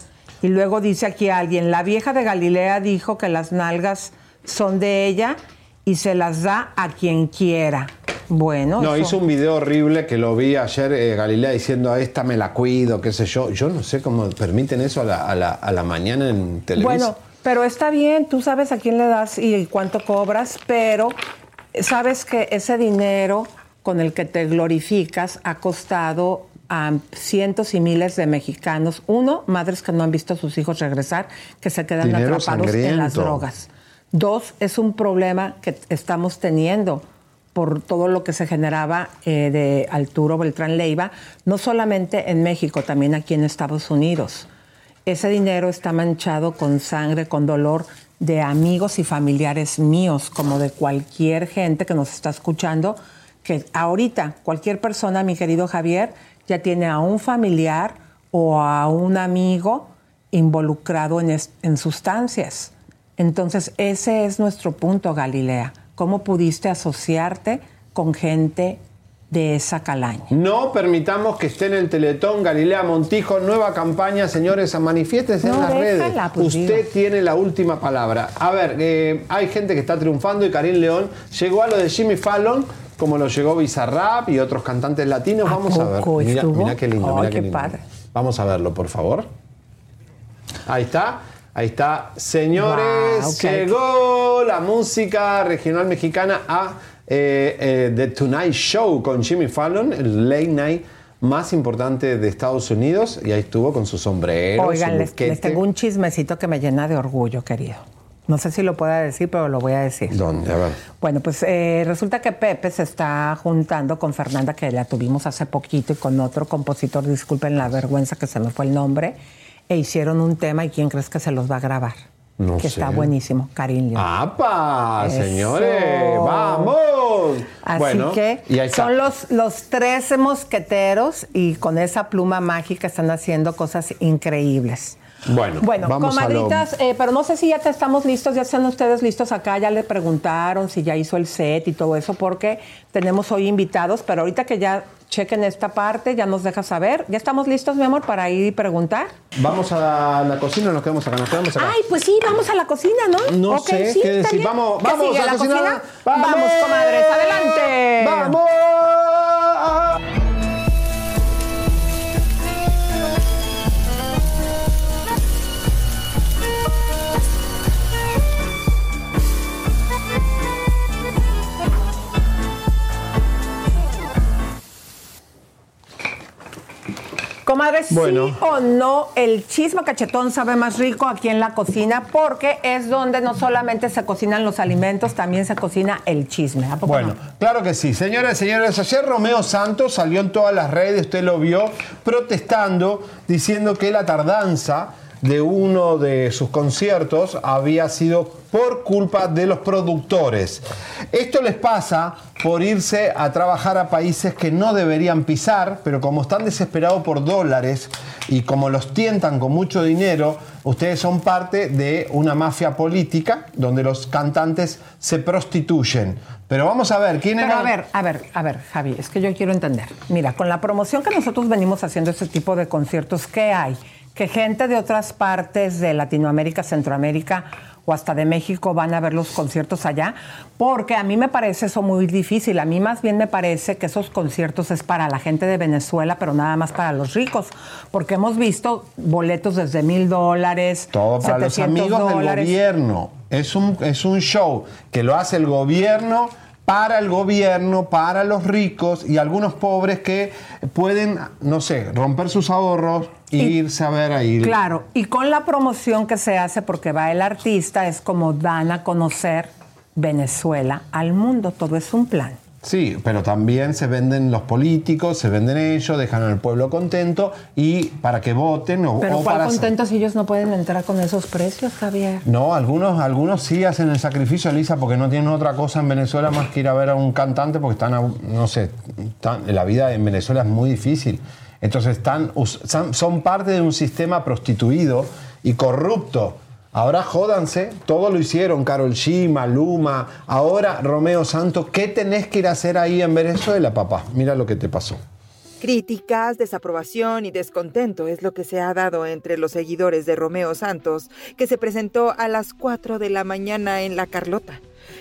Y luego dice aquí alguien, la vieja de Galilea dijo que las nalgas son de ella y se las da a quien quiera. Bueno, No, eso- hizo un video horrible que lo vi ayer, eh, Galilea, diciendo, a esta me la cuido, qué sé yo. Yo no sé cómo permiten eso a la, a la- a la mañana en televisión. Bueno, pero está bien, tú sabes a quién le das y cuánto cobras, pero sabes que ese dinero con el que te glorificas ha costado a cientos y miles de mexicanos. Uno, madres que no han visto a sus hijos regresar, que se quedan Dinero atrapados en las drogas. Dos, es un problema que estamos teniendo por todo lo que se generaba eh, de Arturo Beltrán Leiva, no solamente en México, también aquí en Estados Unidos. Ese dinero está manchado con sangre, con dolor de amigos y familiares míos, como de cualquier gente que nos está escuchando, que ahorita cualquier persona, mi querido Javier, ya tiene a un familiar o a un amigo involucrado en, en sustancias. Entonces, ese es nuestro punto, Galilea. ¿Cómo pudiste asociarte con gente de esa calaña. No permitamos que esté en el Teletón Galilea Montijo, nueva campaña, señores, manifiéstense en No, las déjala, redes. pues, Usted tiene la última palabra. A ver, eh, hay gente que está triunfando y Karim León llegó a lo de Jimmy Fallon, como lo llegó Bizarrap y otros cantantes latinos. Vamos a ver. estuvo? mira qué lindo, mira qué qué lindo. padre. Vamos a verlo, por favor. Ahí está. Ahí está. Señores, Wow, llegó la música regional mexicana a eh, eh, The Tonight Show con Jimmy Fallon, el late night más importante de Estados Unidos. Y ahí estuvo con su sombrero, Oigan, su les, buquete. les tengo un chismecito que me llena de orgullo, querido. No sé si lo pueda decir, pero lo voy a decir. ¿Dónde? A ver. Bueno, pues eh, resulta que Pepe se está juntando con Fernanda, que la tuvimos hace poquito, y con otro compositor, disculpen la vergüenza que se me fue el nombre, e hicieron un tema y ¿quién crees que se los va a grabar? No que sé. está buenísimo, Karim León. ¡Apa! Eso. Señores, vamos. Así bueno, que son los, los tres mosqueteros y con esa pluma mágica están haciendo cosas increíbles. Bueno, Bueno, vamos a lo- comadritas, eh, pero no sé si ya te estamos listos, ya están ustedes listos acá, ya le preguntaron si ya hizo el set y todo eso, porque tenemos hoy invitados, pero ahorita que ya chequen esta parte, ya nos deja saber. ¿Ya estamos listos, mi amor, para ir y preguntar? ¿Vamos a la cocina o nos quedamos acá? Nos quedamos acá. Ay, pues sí, vamos a la cocina, ¿no? No Ok, sé sí, qué decir. bien. Vamos, ¿Qué vamos a la cocinar. cocina? ¡Vamos! Vamos, comadres, adelante. ¡Vamos! Comadre, Bueno. sí o no, el chisme cachetón sabe más rico aquí en la cocina porque es donde no solamente se cocinan los alimentos, también se cocina el chisme. ¿A poco Bueno, no? claro que sí. Señores, señores, ayer Romeo Santos salió en todas las redes, usted lo vio, protestando, diciendo que la tardanza de uno de sus conciertos había sido por culpa de los productores. Esto les pasa por irse a trabajar a países que no deberían pisar, pero como están desesperados por dólares y como los tientan con mucho dinero, ustedes son parte de una mafia política donde los cantantes se prostituyen. Pero vamos a ver, ¿quién Pero era? a ver, a ver, a ver, Javi, es que yo quiero entender. Mira, con la promoción que nosotros venimos haciendo este tipo de conciertos, ¿qué hay? Que gente de otras partes de Latinoamérica, Centroamérica o hasta de México van a ver los conciertos allá, porque a mí me parece eso muy difícil. A mí más bien me parece que esos conciertos es para la gente de Venezuela, pero nada más para los ricos, porque hemos visto boletos desde mil dólares, Todo para los 700 amigos del gobierno. Es un, es un show que lo hace el gobierno para el gobierno, para los ricos y algunos pobres que pueden, no sé, romper sus ahorros e irse a ver ahí. Claro, y con la promoción que se hace porque va el artista es como dan a conocer Venezuela al mundo, todo es un plan. Sí, pero también se venden los políticos, se venden ellos, dejan al pueblo contento y para que voten o, Pero o cuál para... contento si ellos no pueden entrar con esos precios, Javier. No, algunos, algunos sí hacen el sacrificio, Elisa, porque no tienen otra cosa en Venezuela más que ir a ver a un cantante, porque están, no sé, están- la vida en Venezuela es muy difícil. Entonces están, son, parte de un sistema prostituido y corrupto. Ahora jódanse, todo lo hicieron, Carol G, Maluma, ahora Romeo Santos. ¿Qué tenés que ir a hacer ahí en Venezuela, papá? Mira lo que te pasó. Críticas, desaprobación y descontento es lo que se ha dado entre los seguidores de Romeo Santos, que se presentó a las 4 de la mañana en La Carlota.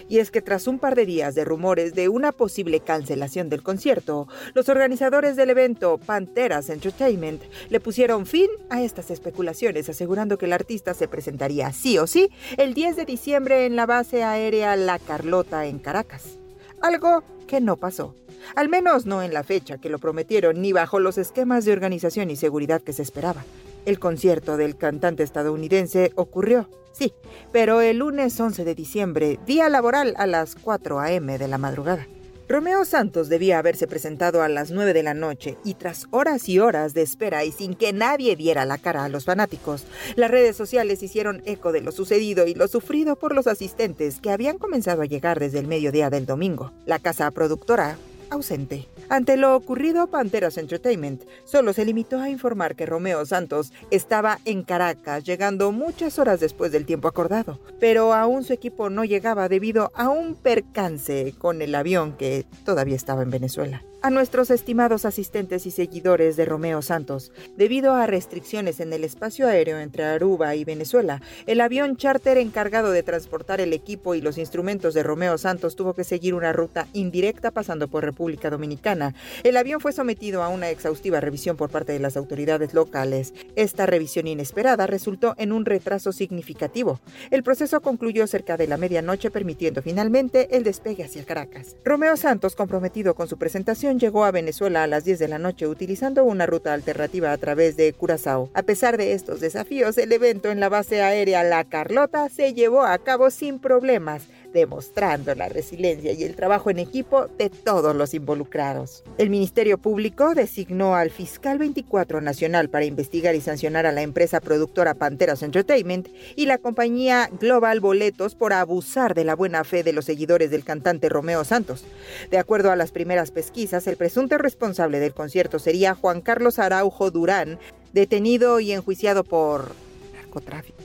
Y es que tras un par de días de rumores de una posible cancelación del concierto, los organizadores del evento Panteras Entertainment le pusieron fin a estas especulaciones, asegurando que el artista se presentaría sí o sí el 10 de diciembre en la base aérea La Carlota en Caracas. Algo que no pasó. Al menos no en la fecha que lo prometieron ni bajo los esquemas de organización y seguridad que se esperaba. El concierto del cantante estadounidense ocurrió, sí, pero el lunes 11 de diciembre, día laboral a las 4 a.m. de la madrugada. Romeo Santos debía haberse presentado a las 9 de la noche y tras horas y horas de espera y sin que nadie viera la cara a los fanáticos, las redes sociales hicieron eco de lo sucedido y lo sufrido por los asistentes que habían comenzado a llegar desde el mediodía del domingo. La casa productora ausente. Ante lo ocurrido, Panteras Entertainment solo se limitó a informar que Romeo Santos estaba en Caracas, llegando muchas horas después del tiempo acordado, pero aún su equipo no llegaba debido a un percance con el avión que todavía estaba en Venezuela. A nuestros estimados asistentes y seguidores de Romeo Santos, debido a restricciones en el espacio aéreo entre Aruba y Venezuela, el avión charter encargado de transportar el equipo y los instrumentos de Romeo Santos tuvo que seguir una ruta indirecta pasando por República Dominicana. El avión fue sometido a una exhaustiva revisión por parte de las autoridades locales. Esta revisión inesperada resultó en un retraso significativo. El proceso concluyó cerca de la medianoche, permitiendo finalmente el despegue hacia Caracas. Romeo Santos, comprometido con su presentación, llegó a Venezuela a las 10 de la noche utilizando una ruta alternativa a través de Curazao. A pesar de estos desafíos, el evento en la base aérea La Carlota se llevó a cabo sin problemas demostrando la resiliencia y el trabajo en equipo de todos los involucrados. El Ministerio Público designó al fiscal 24 nacional para investigar y sancionar a la empresa productora Panteras Entertainment y la compañía Global Boletos por abusar de la buena fe de los seguidores del cantante Romeo Santos. De acuerdo a las primeras pesquisas, el presunto responsable del concierto sería Juan Carlos Araujo Durán, detenido y enjuiciado por narcotráfico.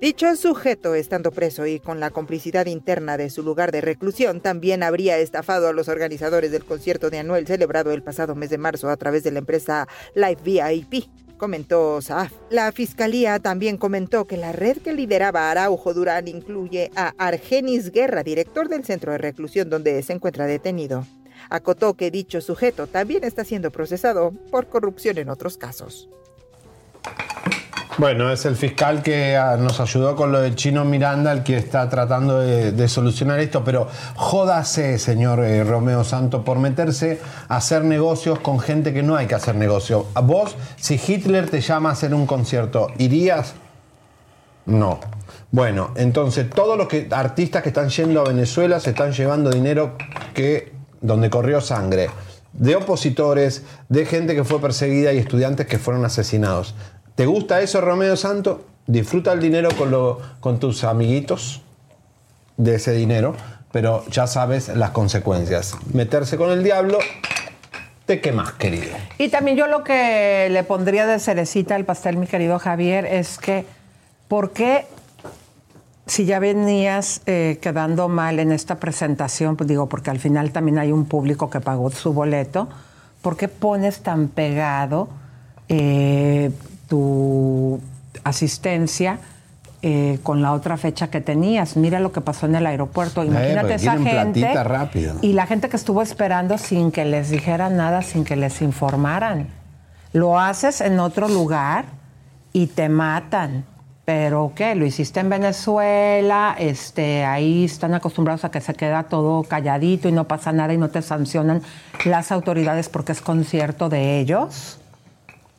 Dicho sujeto, estando preso y con la complicidad interna de su lugar de reclusión, también habría estafado a los organizadores del concierto de Anuel celebrado el pasado mes de marzo a través de la empresa Live VIP comentó Saaf. La fiscalía también comentó que la red que lideraba Araujo Durán incluye a Argenis Guerra, director del centro de reclusión donde se encuentra detenido. Acotó que dicho sujeto también está siendo procesado por corrupción en otros casos. Bueno, es el fiscal que ah, nos ayudó con lo del chino Miranda, el que está tratando de, solucionar esto, pero jódase, señor eh, Romeo Santo, por meterse a hacer negocios con gente que no hay que hacer negocio. A vos, si Hitler te llama a hacer un concierto, ¿irías? No. Bueno, entonces todos los que, artistas que están yendo a Venezuela se están llevando dinero que, donde corrió sangre. De opositores, de gente que fue perseguida y estudiantes que fueron asesinados. ¿Te gusta eso, Romeo Santo? Disfruta el dinero con, lo- con tus amiguitos de ese dinero, pero ya sabes las consecuencias. Meterse con el diablo, te quemas, querido. Y también yo lo que le pondría de cerecita al pastel, mi querido Javier, es que, ¿por qué si ya venías eh, quedando mal en esta presentación, pues digo, porque al final también hay un público que pagó su boleto, ¿por qué pones tan pegado eh, tu asistencia eh, con la otra fecha que tenías? Mira lo que pasó en el aeropuerto. Imagínate porque esa gente. Y la gente que estuvo esperando sin que les dijeran nada, sin que les informaran. Lo haces en otro lugar y te matan. Pero ¿qué? Lo hiciste en Venezuela, este, ahí están acostumbrados a que se queda todo calladito y no pasa nada y no te sancionan las autoridades porque es concierto de ellos.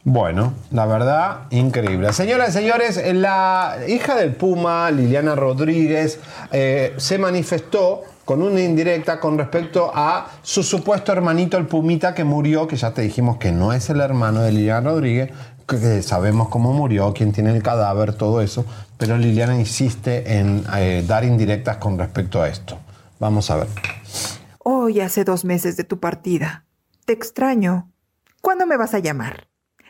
Bueno, la verdad, increíble. Señoras y señores, la hija del Puma, Liliana Rodríguez, eh, se manifestó con una indirecta con respecto a su supuesto hermanito, el Pumita, que murió, que ya te dijimos que no es el hermano de Liliana Rodríguez, que, sabemos cómo murió, quién tiene el cadáver, todo eso, pero Liliana insiste en eh, dar indirectas con respecto a esto. Vamos a ver. Hoy hace dos meses de tu partida. Te extraño. ¿Cuándo me vas a llamar?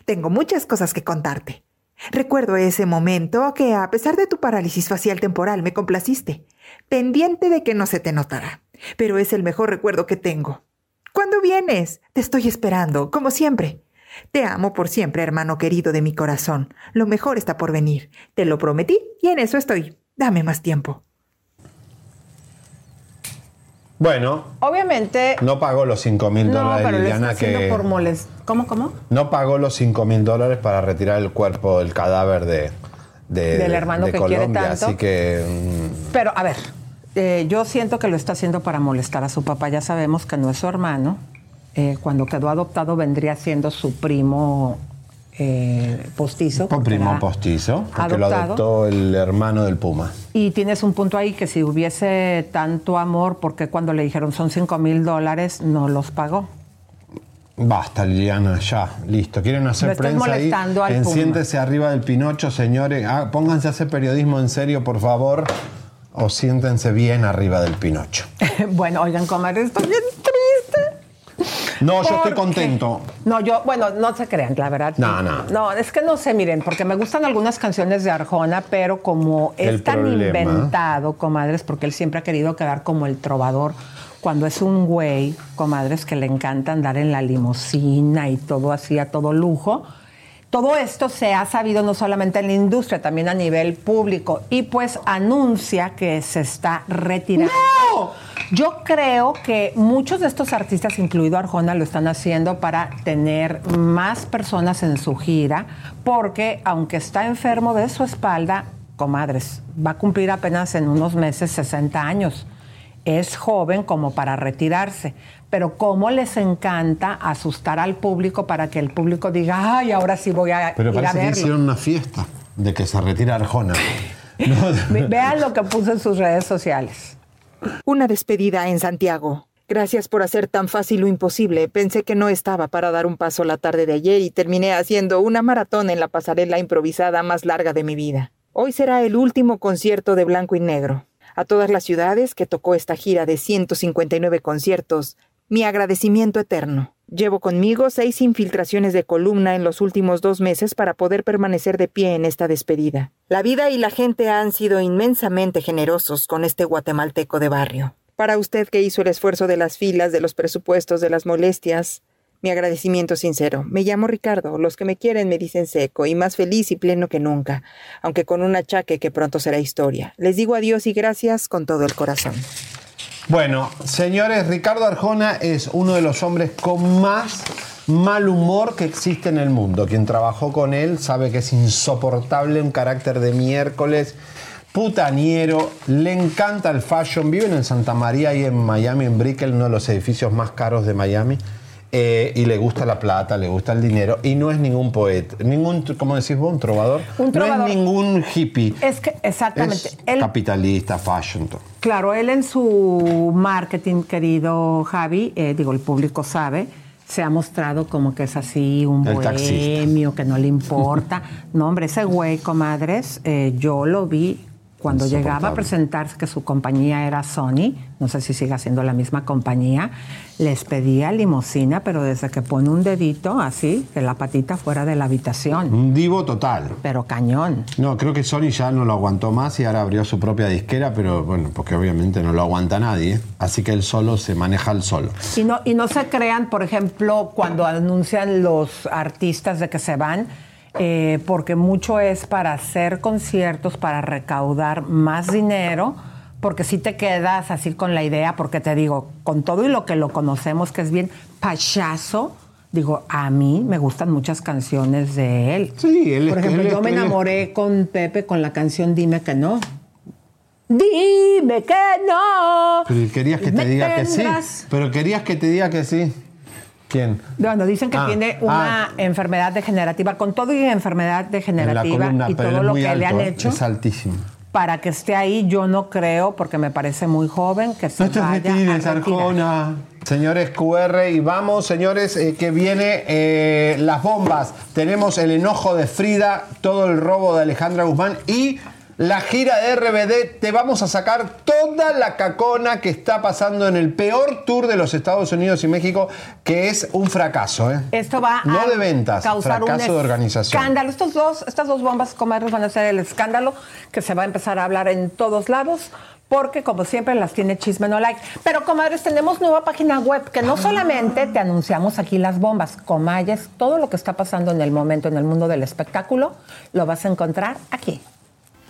Tengo muchas cosas que contarte. Recuerdo ese momento que, a pesar de tu parálisis facial temporal, me complaciste, pendiente de que no se te notara. Pero es el mejor recuerdo que tengo. ¿Cuándo vienes? Te estoy esperando, como siempre. Te amo por siempre, hermano querido de mi corazón. Lo mejor está por venir. Te lo prometí y en eso estoy. Dame más tiempo. Bueno, Obviamente. no pagó los 5 mil No, dólares pero Liliana que... por molest... ¿Cómo, cómo? No pagó los 5 mil dólares para retirar el cuerpo, el cadáver de, de- Del hermano de que quiere tanto. Así que. mm, Pero, a ver, eh, yo siento que lo está haciendo para molestar a su papá. Ya sabemos que no es su hermano. Eh, cuando quedó adoptado vendría siendo su primo eh, postizo. un primo postizo, porque lo adoptó el hermano del Puma. Y tienes un punto ahí que si hubiese tanto amor, porque cuando le dijeron son 5 mil dólares, no los pagó? Basta, Liliana, ya, listo. ¿Quieren hacer prensa ahí? molestando al Puma. Siéntese arriba del Pinocho, señores. Ah, pónganse a hacer periodismo en serio, por favor. O siéntense bien arriba del Pinocho. bueno, oigan, comadre, estoy bien. No, yo estoy contento. No, yo, bueno, no se crean, la verdad. No, no. No, es que no sé, miren, porque me gustan algunas canciones de Arjona, pero como El es tan problema- inventado, comadres, porque él siempre ha querido quedar como el trovador. cuando es un güey, comadres, que le encanta andar en la limusina y todo así a todo lujo. Todo esto se ha sabido no solamente en la industria, también a nivel público. Y pues anuncia que se está retirando. Yo creo que muchos de estos artistas, incluido Arjona, lo están haciendo para tener más personas en su gira, porque aunque está enfermo de su espalda, comadres, va a cumplir apenas en unos meses 60 años. Es joven como para retirarse, pero cómo les encanta asustar al público para que el público diga, ay, ahora sí voy a Pero ir a parece que verlo. hicieron una fiesta de que se retira Arjona. Ve- Vean lo que puso en sus redes sociales. Una despedida en Santiago. Gracias por hacer tan fácil lo imposible. Pensé que no estaba para dar un paso la tarde de ayer y terminé haciendo una maratón en la pasarela improvisada más larga de mi vida. Hoy será el último concierto de Blanco y Negro. A todas las ciudades que tocó esta gira de 159 conciertos, mi agradecimiento eterno. Llevo conmigo seis infiltraciones de columna en los últimos dos meses para poder permanecer de pie en esta despedida. La vida y la gente han sido inmensamente generosos con este guatemalteco de barrio. Para usted que hizo el esfuerzo de las filas, de los presupuestos, de las molestias, mi agradecimiento sincero. Me llamo Ricardo. Los que me quieren me dicen seco y más feliz y pleno que nunca, aunque con un achaque que pronto será historia. Les digo adiós y gracias con todo el corazón. Bueno, señores, Ricardo Arjona es uno de los hombres con más mal humor que existe en el mundo. Quien trabajó con él sabe que es insoportable, un carácter de miércoles, putaniero, le encanta el fashion, viven en Santa María y en Miami, en Brickell, uno de los edificios más caros de Miami. Eh, y le gusta la plata, le gusta el dinero, y no es ningún poeta, ningún, ¿cómo decís vos? Un trovador. Un trovador. No es ningún hippie. Es que, exactamente. Es Él capitalista, fashion, todo. Claro, él en su marketing, querido Javi, eh, digo, el público sabe, se ha mostrado como que es así, un El taxista. bohemio, que no le importa. no, hombre, ese güey, comadres, eh, yo lo vi cuando llegaba a presentarse que su compañía era Sony, no sé si sigue siendo la misma compañía, les pedía limosina, pero desde que pone un dedito así, que la patita fuera de la habitación. Un divo total. Pero cañón. No, creo que Sony ya no lo aguantó más y ahora abrió su propia disquera, pero bueno, porque obviamente no lo aguanta nadie. Así que él solo se maneja el solo. Y no, y no se crean, por ejemplo, cuando anuncian los artistas de que se van, eh, porque mucho es para hacer conciertos, para recaudar más dinero, porque si te quedas así con la idea, porque te digo, con todo y lo que lo conocemos, que es bien payaso, digo, a mí me gustan muchas canciones de él. Sí, él Por es- ejemplo, él es- yo me él enamoré con Pepe con la canción Dime que no. Dime que no. Pero querías que te diga que sí. Pero querías que te diga que sí. ¿Quién? Bueno, dicen que Ah, tiene una ah. enfermedad degenerativa, con todo y enfermedad En degenerativa columna, y todo lo que le han ¿eh? hecho Es altísimo. para que esté ahí, yo no creo, porque me parece muy joven, que se No te vaya retires, a. Arjona. Señores QR, y vamos, señores, eh, que viene eh, las bombas. Tenemos el enojo de Frida, todo el robo de Alejandra Guzmán y la gira de RBD. Te vamos a sacar toda la cacona que está pasando en el peor tour de los Estados Unidos y México, que es un fracaso. ¿eh? Esto va No a de ventas, causar un fracaso de organización. escándalo. Estos dos, estas dos bombas comadres van a ser el escándalo que se va a empezar a hablar en todos lados. Porque como siempre las tiene Chisme No Like. Pero comadres, tenemos nueva página web que no solamente te anunciamos aquí las bombas, comayes, todo lo que está pasando en el momento en el mundo del espectáculo, lo vas a encontrar aquí.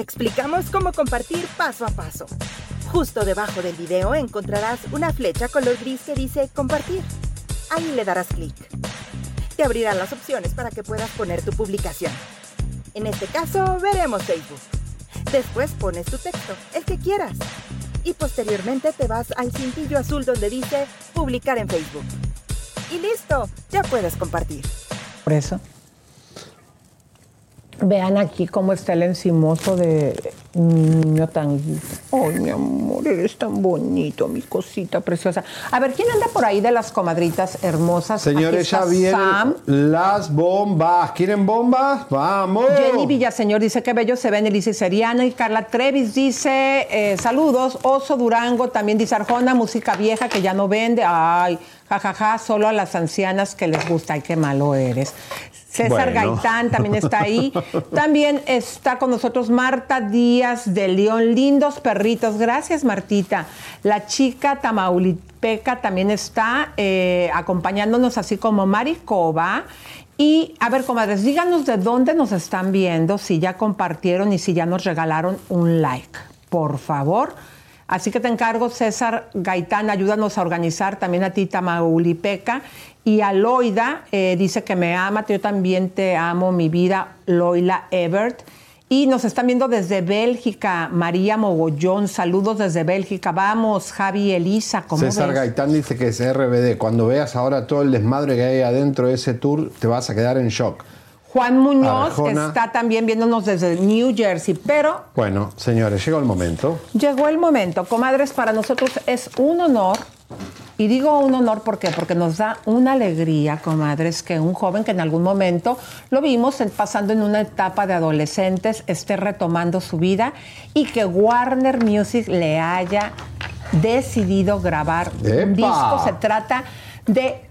Explicamos cómo compartir paso a paso. Justo debajo del video encontrarás una flecha color gris que dice compartir. Ahí le darás clic. Te abrirán las opciones para que puedas poner tu publicación. En este caso, veremos Facebook. Después pones tu texto, el que quieras. Y posteriormente te vas al cintillo azul donde dice publicar en Facebook. Y listo, ya puedes compartir. Por eso. Vean aquí cómo está el encimoso de un niño tan... Ay, mi amor, eres tan bonito, mi cosita preciosa. A ver, ¿quién anda por ahí de las comadritas hermosas? Señores, ya vienen Sam. las bombas. ¿Quieren bombas? ¡Vamos! Jenny Villaseñor dice que bello se ven Elisa Seriano y Carla Trevis dice eh, saludos. Oso Durango también dice Arjona, música vieja que ya no vende. Ay, jajaja, solo a las ancianas que les gusta. Ay, qué malo eres. César Bueno. Gaitán también está ahí. También está con nosotros Marta Díaz de León. Lindos perritos. Gracias, Martita. La chica Tamaulipeca también está eh, acompañándonos, así como Maricoba. Y a ver, comadres, díganos de dónde nos están viendo, si ya compartieron y si ya nos regalaron un like, por favor. Así que te encargo, César Gaitán, ayúdanos a organizar también a ti, Tamaulipeca. Y a Loida, eh, dice que me ama, yo también te amo, mi vida, Loila Ebert. Y nos están viendo desde Bélgica, María Mogollón, saludos desde Bélgica. Vamos, Javi Elisa, ¿cómo César ves? Gaitán dice que es RBD. Cuando veas ahora todo el desmadre que hay adentro de ese tour, te vas a quedar en shock. Juan Muñoz Arjona. está también viéndonos desde New Jersey, pero Bueno, señores, llegó el momento. Llegó el momento, comadres, para nosotros es un honor, y digo un honor ¿por qué? porque nos da una alegría, comadres, que un joven que en algún momento lo vimos pasando en una etapa de adolescentes esté retomando su vida y que Warner Music le haya decidido grabar un ¡Epa! disco. Se trata de...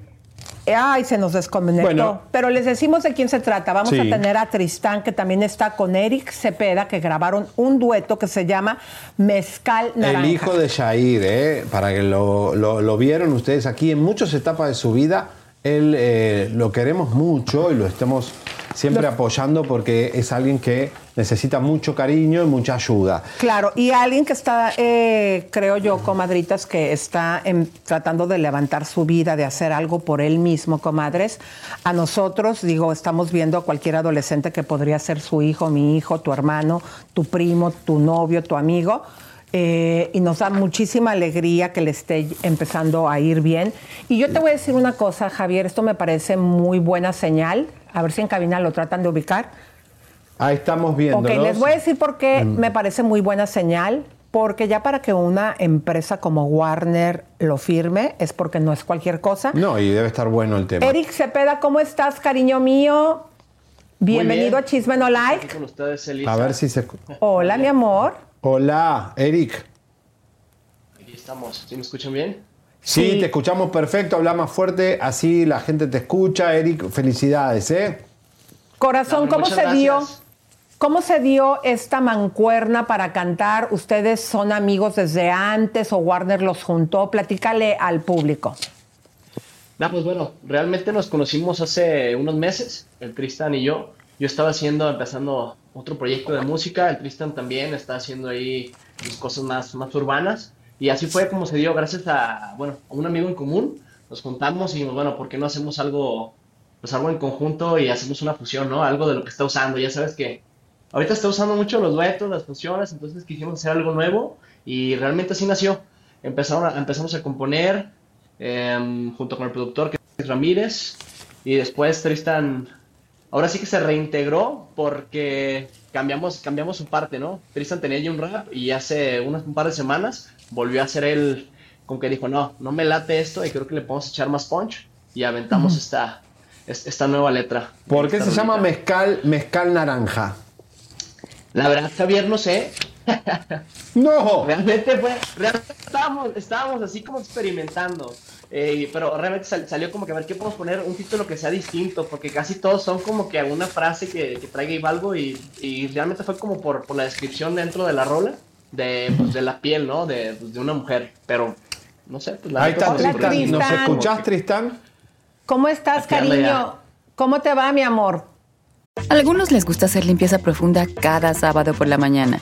Ay, se nos desconectó. Bueno. Pero les decimos de quién se trata. Vamos Sí. a tener a Tristán, que también está con Eric Cepeda, que grabaron un dueto que se llama Mezcal Naranja. El hijo de Shair, ¿eh? para que lo, lo- lo vieron ustedes aquí en muchas etapas de su vida. Él eh, lo queremos mucho y lo estamos siempre apoyando porque es alguien que necesita mucho cariño y mucha ayuda. Claro, y alguien que está, eh, creo yo, comadritas, que está tratando de levantar su vida, de hacer algo por él mismo, comadres. A nosotros, digo, estamos viendo a cualquier adolescente que podría ser su hijo, mi hijo, tu hermano, tu primo, tu novio, tu amigo. Eh, y nos da muchísima alegría que le esté empezando a ir bien. Y yo te voy a decir una cosa, Javier, esto me parece muy buena señal. A ver si en cabina lo tratan de ubicar. Ahí estamos viendo. Ok, les voy a decir por qué Mm. me parece muy buena señal. Porque ya para que una empresa como Warner lo firme es porque no es cualquier cosa. No, y debe estar bueno el tema. Eric Cepeda, ¿cómo estás, cariño mío? Bienvenido a Chisme No Like. con ustedes, Elisa. A ver si se... Hola, mi amor. Hola, Eric. Aquí estamos. ¿Sí me escuchan bien? Sí, te escuchamos perfecto, habla más fuerte, así la gente te escucha. Eric, felicidades, ¿eh? Corazón, No, ¿cómo se dio? ¿Cómo se dio esta mancuerna para cantar? ¿Ustedes son amigos desde antes o Warner los juntó? Platícale al público. No, pues bueno, realmente nos conocimos hace unos meses, el Tristan y yo. Yo estaba haciendo, empezando otro proyecto de música, el Tristan también está haciendo ahí sus cosas más, más urbanas. Y así fue como se dio, gracias a, bueno, a un amigo en común. Nos juntamos y bueno, ¿por qué no hacemos algo, pues algo en conjunto y hacemos una fusión, ¿no? Algo de lo que está usando. Ya sabes que ahorita está usando mucho los duetos, las fusiones, entonces quisimos hacer algo nuevo y realmente así nació. Empezaron a- empezamos a componer em, junto con el productor que es Ramírez y después Tristan ahora sí que se reintegró porque cambiamos, cambiamos su parte, ¿no? Tristan tenía ya un rap y hace unas, un par de semanas volvió a hacer él, como que dijo, no, no me late esto y creo que le podemos echar más punch y aventamos esta, es- esta nueva letra. ¿Por qué se llama mezcal, mezcal naranja? La verdad, Javier, no sé. No. Realmente fue, realmente estábamos, estábamos así como experimentando. Eh, pero realmente sal- salió como que a ver qué podemos poner un título que sea distinto, porque casi todos son como que alguna frase que, que traiga y algo y, y realmente fue como por, por la descripción dentro de la rola de, pues, de la piel, ¿no? De, pues, de una mujer. Pero no sé, pues la Ahí está así. ¿Nos escuchás, Tristan? ¿Cómo estás, cariño? ¿Cómo te va, mi amor? A algunos les gusta hacer limpieza profunda cada sábado por la mañana.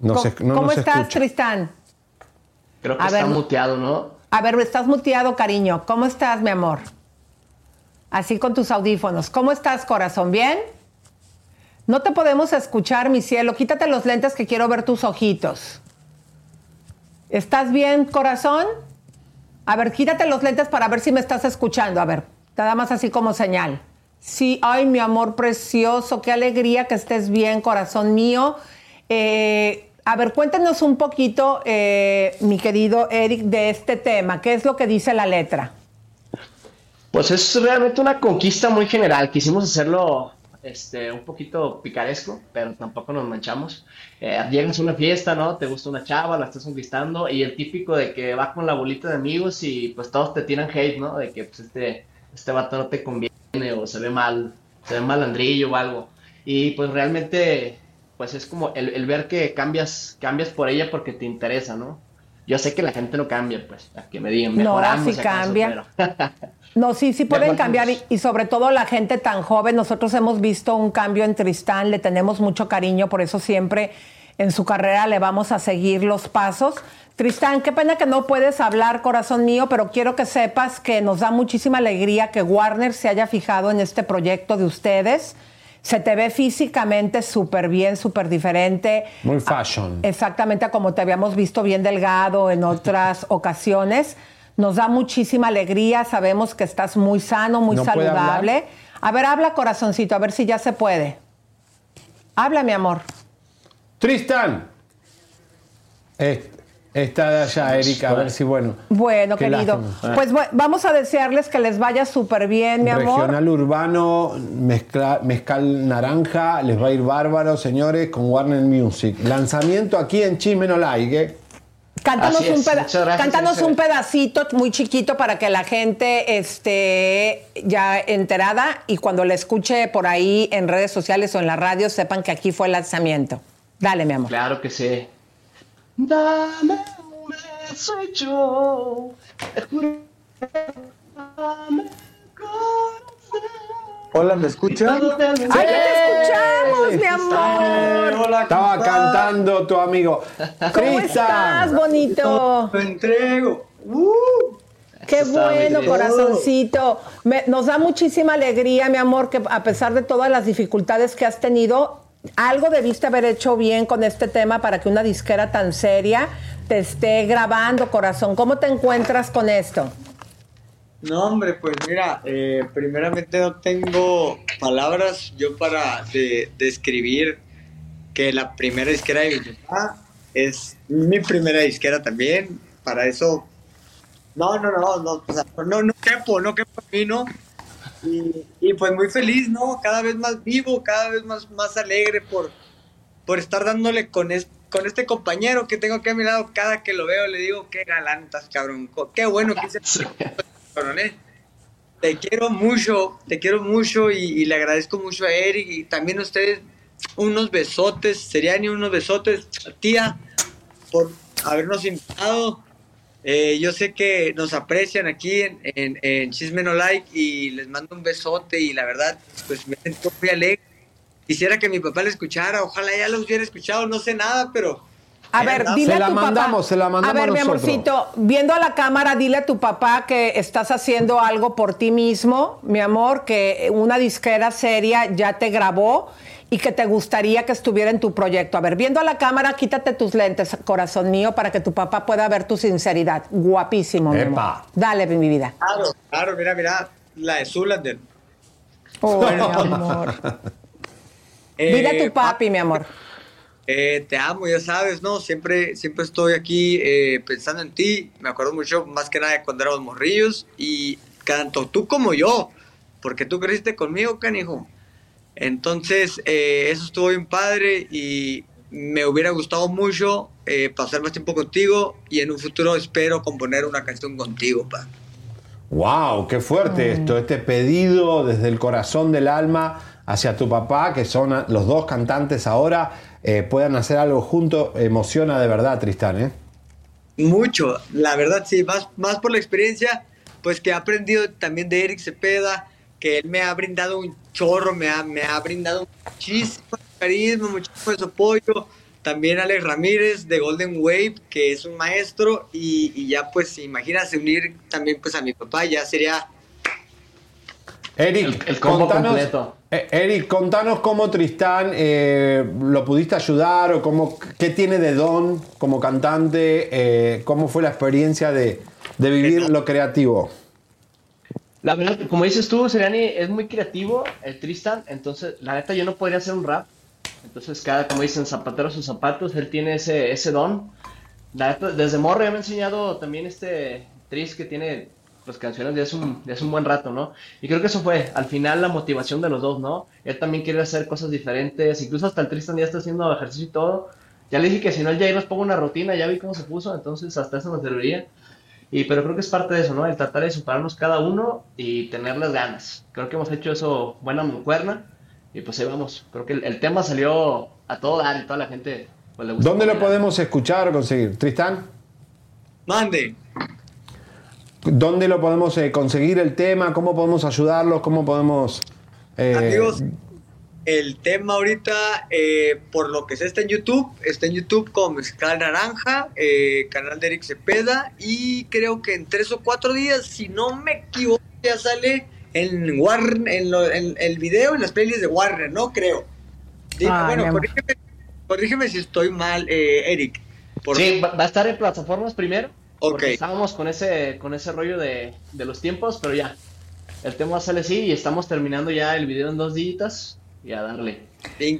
No ¿Cómo, se, no cómo nos estás, escucha. Tristán? Creo que A está ver, muteado, ¿no? A ver, estás muteado, cariño. ¿Cómo estás, mi amor? Así con tus audífonos. ¿Cómo estás, corazón? ¿Bien? No te podemos escuchar, mi cielo. Quítate los lentes que quiero ver tus ojitos. ¿Estás bien, corazón? A ver, quítate los lentes para ver si me estás escuchando. A ver, nada más así como señal. Sí, ay, mi amor precioso, qué alegría que estés bien, corazón mío. Eh, a ver, cuéntanos un poquito, eh, mi querido Eric, de este tema. ¿Qué es lo que dice la letra? Pues es realmente una conquista muy general. Quisimos hacerlo este, un poquito picaresco, pero tampoco nos manchamos. Eh, llegas a una fiesta, ¿no? Te gusta una chava, la estás conquistando, y el típico de que va con la bolita de amigos y pues todos te tiran hate, ¿no? De que pues este, este vato no te conviene o se ve mal, se ve malandrillo o algo. Y pues realmente, pues es como el, el ver que cambias, cambias por ella porque te interesa, ¿no? Yo sé que la gente no cambia, pues, a que me digan, No, mejoramos sí si cambia. pero- No, sí, sí pueden cambiar y, y sobre todo la gente tan joven. Nosotros hemos visto un cambio en Tristán, le tenemos mucho cariño, por eso siempre en su carrera le vamos a seguir los pasos. Tristán, qué pena que no puedes hablar, corazón mío, pero quiero que sepas que nos da muchísima alegría que Warner se haya fijado en este proyecto de ustedes. Se te ve físicamente súper bien, súper diferente. Muy fashion. Exactamente a como te habíamos visto bien delgado en otras ocasiones. Nos da muchísima alegría, sabemos que estás muy sano, muy ¿No puede saludable. A ver, habla corazoncito, a ver si ya se puede. Habla, mi amor. Tristan. Eh, está de allá, Erika, a ver si bueno. Bueno, Qué querido. lástima. Pues bu- vamos a desearles que les vaya súper bien, mi amor. Regional urbano, mezcla- mezcal naranja, les va a ir bárbaro, señores, con Warner Music. Lanzamiento aquí en Chisme No Like, ¿eh? Cántanos, Así es, un, peda- muchas gracias, cántanos un pedacito muy chiquito para que la gente esté ya enterada y cuando la escuche por ahí en redes sociales o en la radio sepan que aquí fue el lanzamiento. Dale, mi amor. Claro que sí. Dame un beso y yo te juro dame Hola, ¿me escuchan? ¡Ay, ya te escuchamos, mi amor! Hola, Estaba cantando tu amigo. ¿Cómo estás, bonito? Lo entrego. Qué estaba muy bueno, corazoncito. Me- nos da muchísima alegría, mi amor, que a pesar de todas las dificultades que has tenido, algo debiste haber hecho bien con este tema para que una disquera tan seria te esté grabando, corazón. ¿Cómo te encuentras con esto? No, hombre, pues mira, eh, primeramente no tengo palabras yo para de- describir que la primera disquera de mi es mi primera disquera también. Para eso, no, no, no, no, o sea, no, no quepo, no quepo en mí, ¿no? Y, y pues muy feliz, ¿no? Cada vez más vivo, cada vez más, más alegre por, por estar dándole con, es- con este compañero que tengo aquí a mi lado. Cada que lo veo le digo, qué galantas, cabrón. Qué bueno que hice cabrón, ¿eh? Te quiero mucho, te quiero mucho y, y le agradezco mucho a Eric y también a ustedes unos besotes, serían unos besotes, tía, por habernos invitado. Eh, yo sé que nos aprecian aquí en, en, en Chisme No Like y les mando un besote y la verdad, pues me siento muy alegre. Quisiera que mi papá le escuchara, ojalá ya lo hubiera escuchado, no sé nada, pero... A ver, dile Se a la tu mandamos, papá. se la mandamos A ver, mi amorcito, viendo a la cámara, dile a tu papá que estás haciendo algo por ti mismo, mi amor, que una disquera seria ya te grabó y que te gustaría que estuviera en tu proyecto. A ver, viendo a la cámara, quítate tus lentes, corazón mío, para que tu papá pueda ver tu sinceridad. Guapísimo, mi amor. Dale, mi vida. Claro, claro, mira, mira, la de Zulander. Oh, mi amor. Dile a tu papi, mi amor. Eh, te amo, ya sabes, ¿no? Siempre, siempre estoy aquí eh, pensando en ti. Me acuerdo mucho, más que nada, de cuando éramos morrillos. Y tanto tú como yo, porque tú creciste conmigo, canijo. Entonces, eh, eso estuvo bien padre y me hubiera gustado mucho eh, pasar más tiempo contigo y en un futuro espero componer una canción contigo, pa. ¡Wow! ¡Qué fuerte esto! Este pedido desde el corazón del alma hacia tu papá, que son los dos cantantes ahora, eh, puedan hacer algo juntos, emociona de verdad, Tristán, ¿eh? Mucho, la verdad sí, más, más por la experiencia, pues que he aprendido también de Eric Cepeda, que él me ha brindado un chorro, me ha, me ha brindado muchísimo carisma, muchísimo apoyo. También Alex Ramírez de Golden Wave, que es un maestro, y, y ya pues imagínate unir también pues a mi papá, ya sería Eric, El combo contanos, completo. eh, Eric, contanos cómo Tristán eh, lo pudiste ayudar o cómo, qué tiene de don como cantante, eh, cómo fue la experiencia de, de vivir lo creativo. La verdad, como dices tú, Seriani es muy creativo, el Tristan, entonces la neta yo no podría hacer un rap. Entonces cada, como dicen, zapatero sus zapatos, él tiene ese, ese don. La neta, desde morro ya me ha enseñado también este Tris que tiene pues canciones de hace, un, de hace un buen rato, ¿no? Y creo que eso fue al final la motivación de los dos, ¿no? Él también quiere hacer cosas diferentes, incluso hasta el Tristan ya está haciendo ejercicio y todo. Ya le dije que si no, el Jair nos ponga una rutina, ya vi cómo se puso, entonces hasta eso nos serviría. Y, pero creo que es parte de eso, ¿no? El tratar de superarnos cada uno y tener las ganas. Creo que hemos hecho eso buena mancuerna y pues ahí vamos. Creo que el, el tema salió a todo dar y toda la gente pues, le gustó. ¿Dónde lo podemos escuchar o conseguir? Tristán, Mande. ¿dónde lo podemos eh, conseguir el tema? ¿Cómo podemos ayudarlos? ¿Cómo podemos... eh, Amigos, el tema ahorita, eh, por lo que sé, está en YouTube. Está en YouTube como Mezcal Naranja, eh, canal de Eric Cepeda. Y creo que en tres o cuatro días, si no me equivoco, ya sale en Warner, en, lo- en el video, en las playlists de Warner, ¿no? Creo. Dime, mi bueno, corrígeme, corrígeme si estoy mal, eh, Eric. Por Sí, va, a estar en plataformas primero. Ok. Estábamos con ese, con ese rollo de, de los tiempos, pero ya. El tema sale así y estamos terminando ya el video en dos días y a darle.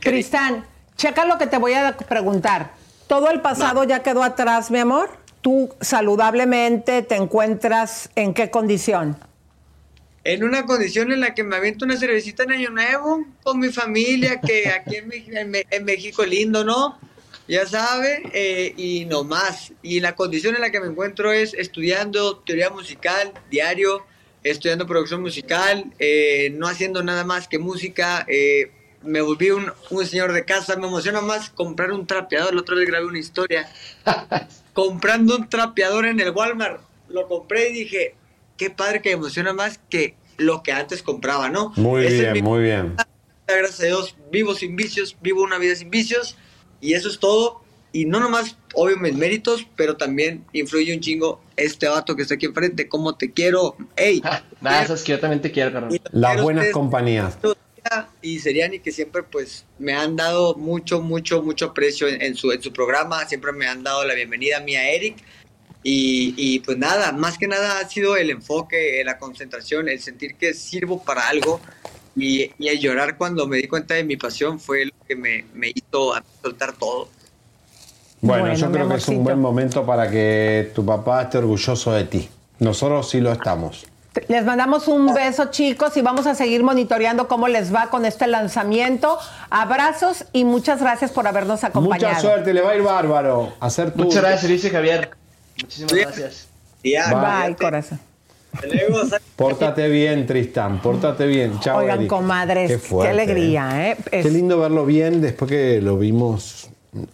Tristán, checa lo que te voy a preguntar. ¿Todo el pasado ya quedó atrás, mi amor? ¿Tú saludablemente te encuentras en qué condición? en una condición en la que me aviento una cervecita en Año Nuevo con mi familia, que aquí en, en en México lindo, ¿no? Ya sabe, eh, y no más. Y la condición en la que me encuentro es estudiando teoría musical diario, estudiando producción musical, eh, no haciendo nada más que música. eh, me volví un, un señor de casa, me emociona más comprar un trapeador. La otra vez grabé una historia. comprando un trapeador en el Walmart. Lo compré y dije, qué padre que me emociona más que lo que antes compraba, ¿no? Muy Ese bien, mi- muy bien. Gracias a Dios, vivo sin vicios, vivo una vida sin vicios y eso es todo. Y no nomás, obvio, mis méritos, pero también influye un chingo este vato que está aquí enfrente, cómo te quiero. ¡Ey! Nada, eso es que yo también te quiero, carnal. Las buenas compañías. y Seriani que siempre pues me han dado mucho, mucho, mucho aprecio en, en su, en su programa, siempre me han dado la bienvenida a mí a Eric y, y, pues nada, más que nada ha sido el enfoque, la concentración, el sentir que sirvo para algo y, y el llorar cuando me di cuenta de mi pasión fue lo que me, me hizo soltar todo. Bueno, Bueno, yo creo que es un buen momento para que tu papá esté orgulloso de ti. Nosotros sí lo estamos. Les mandamos un beso, chicos, y vamos a seguir monitoreando cómo les va con este lanzamiento. Abrazos y muchas gracias por habernos acompañado. Mucha suerte, le va a ir bárbaro. Hacer tu... Muchas gracias, Elise y Javier. Muchísimas gracias. Bye, corazón. Pórtate bien, Tristán, pórtate bien. Chao, Oigan, Eric. comadres, qué, fuerte, alegría, ¿eh? Es- Qué lindo verlo bien después que lo vimos.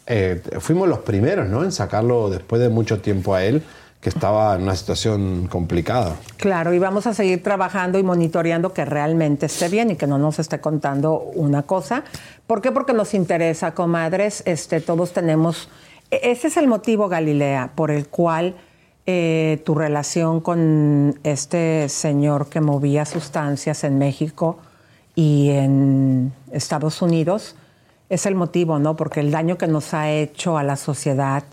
Eh, fuimos los primeros, ¿no? En sacarlo después de mucho tiempo a él, que estaba en una situación complicada. Claro, y vamos a seguir trabajando y monitoreando que realmente esté bien y que no nos esté contando una cosa. ¿Por qué? Porque nos interesa, comadres. Este, todos tenemos. e- Ese es el motivo, Galilea, por el cual eh, tu relación con este señor que movía sustancias en México y en Estados Unidos es el motivo, ¿no? Porque el daño que nos ha hecho a la sociedad.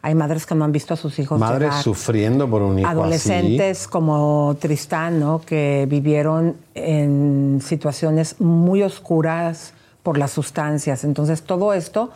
Hay madres que no han visto a sus hijos Madres llegar sufriendo por un hijo adolescentes como Tristán, ¿no? que vivieron en situaciones muy oscuras por las sustancias. Entonces, todo esto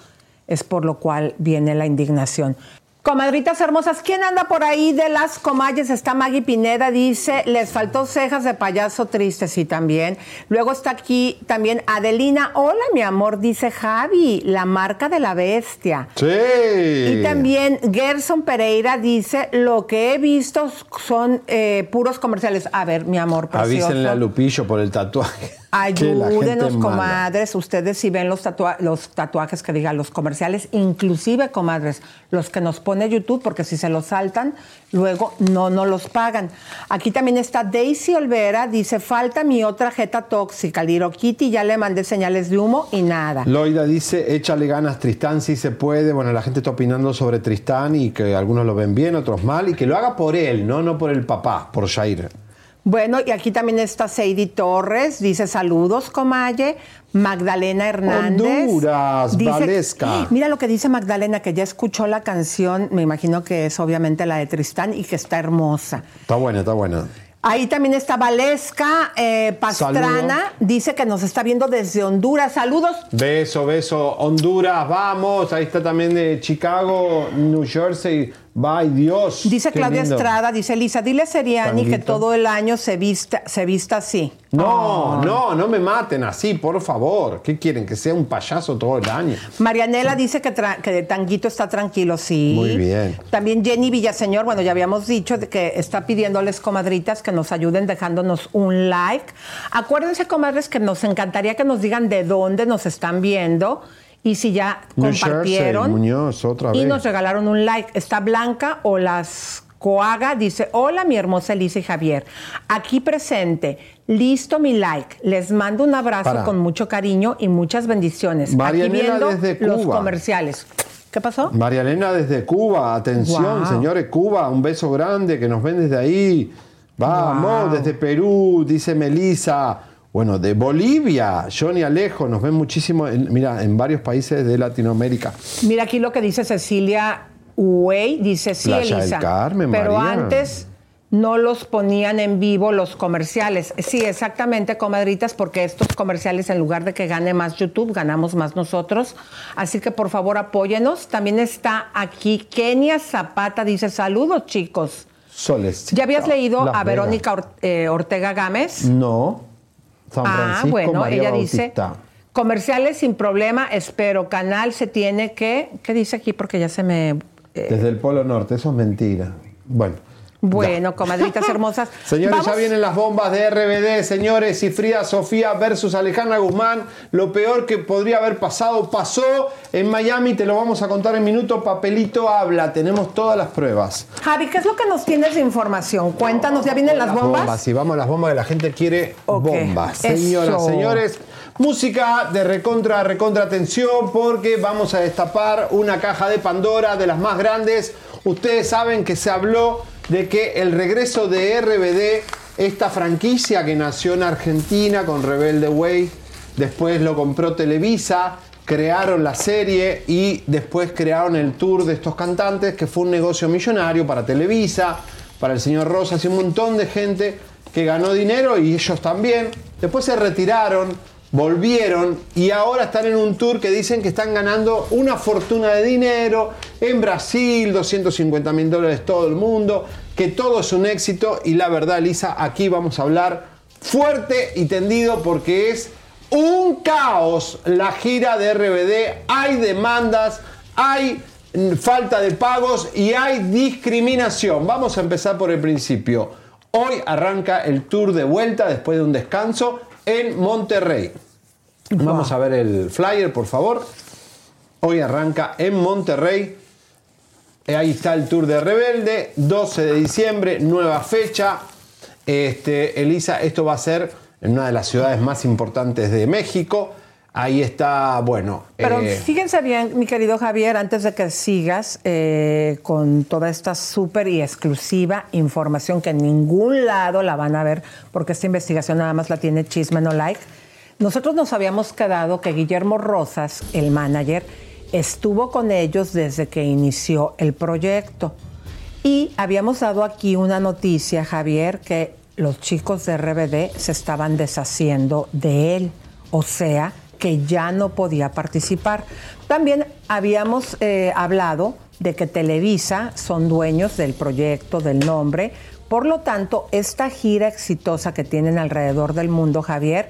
es por lo cual viene la indignación. Comadritas hermosas, ¿quién anda por ahí de las comalles? Está Maggie Pineda, dice, les faltó cejas de payaso triste, sí, también. Luego está aquí también Adelina, hola mi amor, dice Javi, la marca de la bestia. Sí. Y también Gerson Pereira dice, lo que he visto son eh, puros comerciales. A ver, mi amor, precioso. Avísenle a Lupillo por el tatuaje. Ayúdenos, comadres. Ustedes si ven los, tatua- los tatuajes que digan los comerciales, inclusive, comadres, los que nos pone YouTube, porque si se los saltan, luego no no los pagan. Aquí también está Daisy Olvera, dice, falta mi otra jeta tóxica. Liro Kitty, ya le mandé señales de humo y nada. Loida dice, échale ganas Tristán, sí se puede. Bueno, la gente está opinando sobre Tristán y que algunos lo ven bien, otros mal, y que lo haga por él, no, no por el papá, por Jair. Bueno, y aquí también está Sadie Torres, dice saludos, Comalle. Magdalena Hernández. Honduras, dice- Valesca. Mira lo que dice Magdalena, que ya escuchó la canción, me imagino que es obviamente la de Tristán y que está hermosa. Está buena, está buena. Ahí también está Valesca eh, Pastrana, dice que nos está viendo desde Honduras. Saludos. Beso, beso. Honduras, vamos. Ahí está también de Chicago, New Jersey. Bye, Dios. Dice Claudia lindo. Estrada, dice Lisa, dile a Seriani que todo el año se vista, se vista así. No, Oh. no, no me maten así, por favor. ¿Qué quieren? ¿Que sea un payaso todo el año? Marianela dice que, que de Tanguito está tranquilo, sí. Muy bien. También Jenny Villaseñor, bueno, ya habíamos dicho que está pidiéndoles, comadritas, que nos ayuden dejándonos un like. Acuérdense, comadres, que nos encantaría que nos digan de dónde nos están viendo y si ya New compartieron. Jersey, Muñoz, otra y nos regalaron un like. Está Blanca o las Coaga dice, hola mi hermosa Elisa y Javier, aquí presente, listo mi like, les mando un abrazo Para. con mucho cariño y muchas bendiciones. Marianela aquí viendo desde los Cuba. comerciales. ¿Qué pasó? María Elena desde Cuba, atención, Wow. señores, Cuba, un beso grande que nos ven desde ahí. Vamos, desde Perú, dice Melisa. Bueno, de Bolivia, Johnny Alejo, nos ven muchísimo, en- mira, en varios países de Latinoamérica. Mira aquí lo que dice Cecilia Uey, dice sí, Playa del Elisa. Carmen, pero María. antes no los ponían en vivo los comerciales. Sí, exactamente, comadritas, porque estos comerciales, en lugar de que gane más YouTube, ganamos más nosotros. Así que por favor apóyenos. También está aquí Kenia Zapata, dice saludos, chicos. Soles. ¿Ya habías leído Las a. Verónica Or- eh, Ortega Gámez? No. San Ah, bueno, María ella dice, comerciales sin problema, espero, canal se tiene que, ¿qué dice aquí? Porque ya se me... eh, Desde el Polo Norte, eso es mentira. Bueno. Bueno, comadritas hermosas. Señores, ya vienen las bombas de RBD, señores, y Frida Sofía versus Alejandra Guzmán. Lo peor que podría haber pasado pasó en Miami, te lo vamos a contar en minuto. Papelito habla, tenemos todas las pruebas. Javi, ¿qué es lo que nos tienes de información? Cuéntanos, ¿ya vienen las bombas? sí, vamos a las bombas que la gente quiere bombas. eso. Señoras, señores, música de recontra, recontra atención porque vamos a destapar una caja de Pandora de las más grandes. Ustedes saben que se habló de que el regreso de RBD, esta franquicia que nació en Argentina con Rebelde Way, después lo compró Televisa, crearon la serie y después crearon el tour de estos cantantes, que fue un negocio millonario para Televisa, para el señor Rosas y un montón de gente que ganó dinero y ellos también. Después se retiraron, volvieron y ahora están en un tour que dicen que están ganando una fortuna de dinero en Brasil, 250 mil dólares todo el mundo, que todo es un éxito y la verdad, Lisa, aquí vamos a hablar fuerte y tendido porque es un caos la gira de RBD, hay demandas, hay falta de pagos y hay discriminación. Vamos a empezar por el principio. Hoy arranca el tour de vuelta después de un descanso en Monterrey. Vamos a ver el flyer, por favor. Hoy arranca en Monterrey. Eh, Ahí está el tour de Rebelde, 12 de diciembre, nueva fecha. Este, Elisa, esto va a ser en una de las ciudades más importantes de México. Ahí está, bueno. Pero eh, fíjense bien, mi querido Javier, antes de que sigas eh, con toda esta súper y exclusiva información que en ningún lado la van a ver, porque esta investigación nada más la tiene Chisme No Like. Nosotros nos habíamos quedado que Guillermo Rosas, el manager, estuvo con ellos desde que inició el proyecto. Y habíamos dado aquí una noticia, Javier, que los chicos de RBD se estaban deshaciendo de él. O sea, que ya no podía participar. También habíamos eh, hablado de que Televisa son dueños del proyecto, del nombre. Por lo tanto, esta gira exitosa que tienen alrededor del mundo, Javier,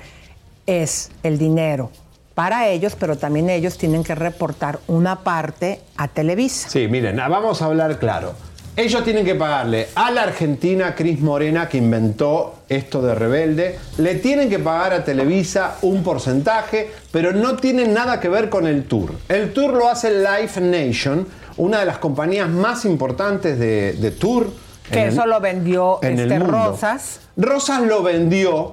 es el dinero para ellos, pero también ellos tienen que reportar una parte a Televisa. Sí, miren, ah, vamos a hablar claro. Ellos tienen que pagarle a la Argentina Cris Morena, que inventó esto de Rebelde, le tienen que pagar a Televisa un porcentaje, pero no tienen nada que ver con el tour. El tour lo hace Live Nation, una de las compañías más importantes de, de tour. Que el- eso lo vendió en el este, mundo. Rosas. Rosas lo vendió,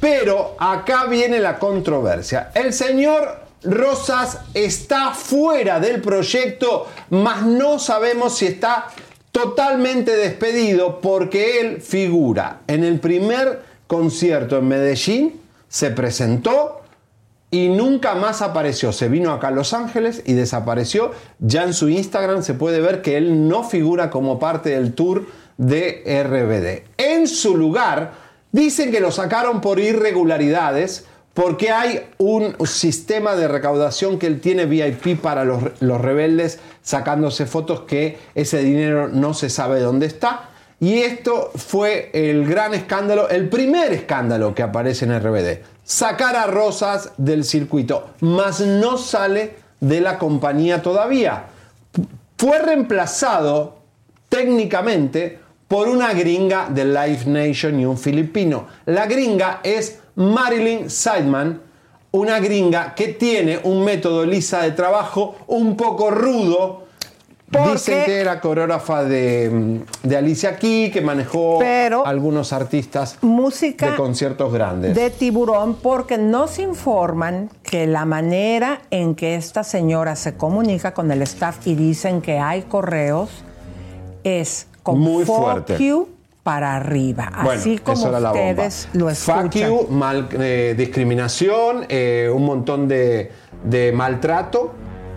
pero acá viene la controversia. El señor Rosas está fuera del proyecto, mas no sabemos si está totalmente despedido porque él figura en el primer concierto en Medellín, se presentó y nunca más apareció. Se vino acá a Los Ángeles y desapareció. Ya en su Instagram se puede ver que él no figura como parte del tour de RBD. En su lugar, dicen que lo sacaron por irregularidades porque hay un sistema de recaudación que él tiene VIP para los, los rebeldes sacándose fotos que ese dinero no se sabe dónde está. Y esto fue el gran escándalo, el primer escándalo que aparece en RBD. Sacar a Rosas del circuito, mas no sale de la compañía todavía. Fue reemplazado técnicamente por una gringa de Live Nation y un filipino. La gringa es Marilyn Seidman, una gringa que tiene un método lisa de trabajo un poco rudo. Dicen que era coreógrafa de, mm, de Alicia Key, que manejó algunos artistas música de conciertos grandes. de tiburón porque nos informan que la manera en que esta señora se comunica con el staff y dicen que hay correos es con Muy fuerte. you para arriba, Bueno, así como ustedes lo escuchan. Fuck you, mal- eh, discriminación, eh, un montón de, de maltrato.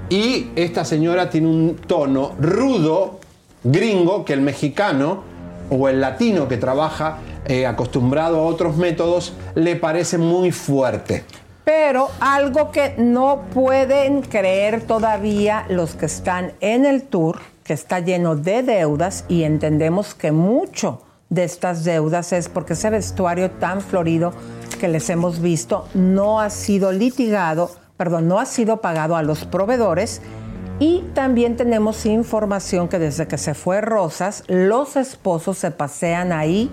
Y esta señora tiene un tono rudo, gringo, que el mexicano o el latino que trabaja eh, acostumbrado a otros métodos le parece muy fuerte. Pero algo que no pueden creer todavía los que están en el tour, que está lleno de deudas y entendemos que mucho de estas deudas es porque ese vestuario tan florido que les hemos visto no ha sido litigado, perdón, no ha sido pagado a los proveedores y también tenemos información que desde que se fue Rosas, los esposos se pasean ahí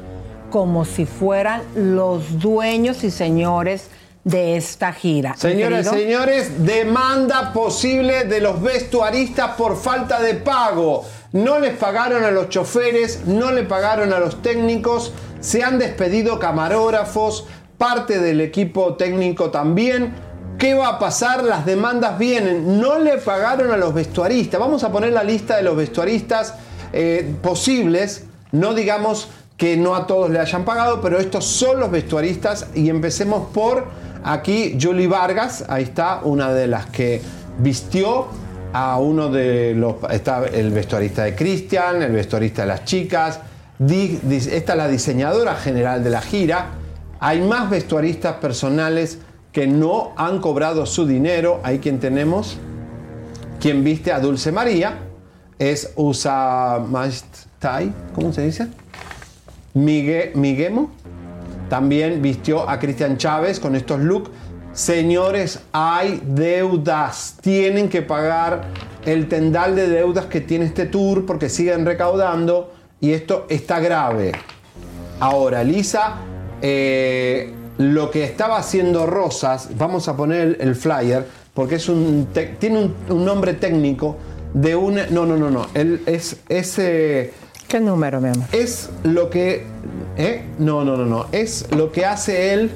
como si fueran los dueños y señores de esta gira. Señoras y señores, demanda posible de los vestuaristas por falta de pago. No les pagaron a los choferes, no le pagaron a los técnicos, se han despedido camarógrafos, parte del equipo técnico también. ¿Qué va a pasar? Las demandas vienen. No le pagaron a los vestuaristas. Vamos a poner la lista de los vestuaristas eh, posibles. No digamos que no a todos le hayan pagado, pero estos son los vestuaristas y empecemos por aquí Julie Vargas, ahí está, una de las que vistió a uno de los, está el vestuarista de Christian, el vestuarista de las chicas, esta es la diseñadora general de la gira, hay más vestuaristas personales que no han cobrado su dinero, ahí quien tenemos, quien viste a Dulce María, es Usa ¿cómo se dice? Migue, Miguemo también vistió a Cristian Chávez con estos looks. Señores, hay deudas. Tienen que pagar el tendal de deudas que tiene este tour porque siguen recaudando y esto está grave. Ahora, Lisa, eh, lo que estaba haciendo Rosas, vamos a poner el, flyer porque es un tiene un, un nombre técnico de una. No, no, no, no. Él es. es eh, ¿Qué número, mi amor? Es lo que. ¿eh? No, no, no, no. Es lo que hace él.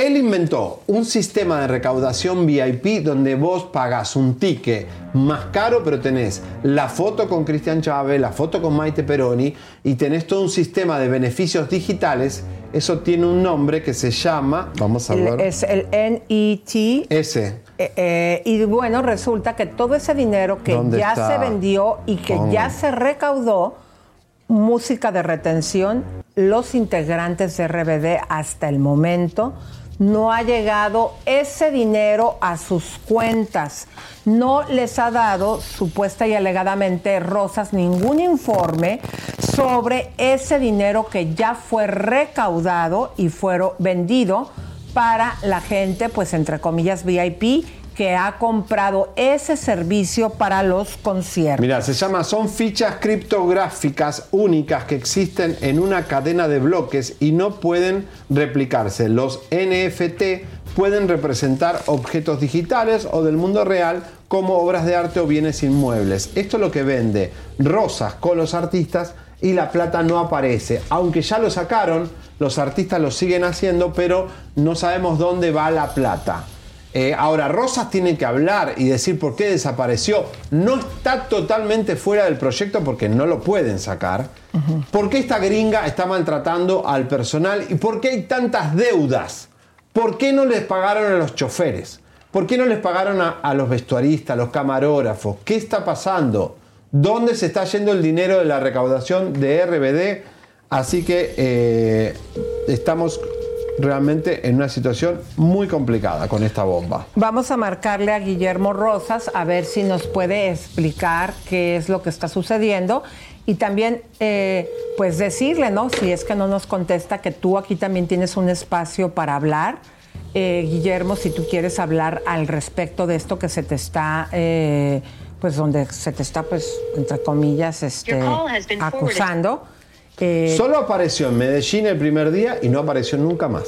Él inventó un sistema de recaudación VIP donde vos pagas un ticket más caro, pero tenés la foto con Cristian Chávez, la foto con Maite Peroni y tenés todo un sistema de beneficios digitales. Eso tiene un nombre que se llama. Vamos a ver. es el NET. Ese. Eh, eh, y bueno, resulta que todo ese dinero que ¿Dónde ya está? se vendió y que Ponga. ya se recaudó, música de retención los integrantes de RBD hasta el momento no ha llegado ese dinero a sus cuentas. No les ha dado, supuesta y alegadamente, Rosas, ningún informe sobre ese dinero que ya fue recaudado y fueron vendido para la gente, pues entre comillas, VIP que ha comprado ese servicio para los conciertos. Mira, se llama, son fichas criptográficas únicas que existen en una cadena de bloques y no pueden replicarse. Los NFT pueden representar objetos digitales o del mundo real como obras de arte o bienes inmuebles. Esto es lo que vende Rosas con los artistas y la plata no aparece. Aunque ya lo sacaron, los artistas lo siguen haciendo, pero no sabemos dónde va la plata. Eh, ahora, Rosas tiene que hablar y decir por qué desapareció. No está totalmente fuera del proyecto porque no lo pueden sacar. ¿Por qué esta gringa está maltratando al personal? ¿Y por qué hay tantas deudas? ¿Por qué no les pagaron a los choferes? ¿Por qué no les pagaron a, a los vestuaristas, a los camarógrafos? ¿Qué está pasando? ¿Dónde se está yendo el dinero de la recaudación de RBD? Así que eh, estamos realmente en una situación muy complicada con esta bomba. Vamos a marcarle a Guillermo Rosas a ver si nos puede explicar qué es lo que está sucediendo y también eh, pues decirle, ¿no? Si es que no nos contesta que tú aquí también tienes un espacio para hablar. Eh, Guillermo, si tú quieres hablar al respecto de esto que se te está, eh, pues donde se te está, pues, entre comillas, este, acusando. Eh, Solo apareció en Medellín el primer día y no apareció nunca más.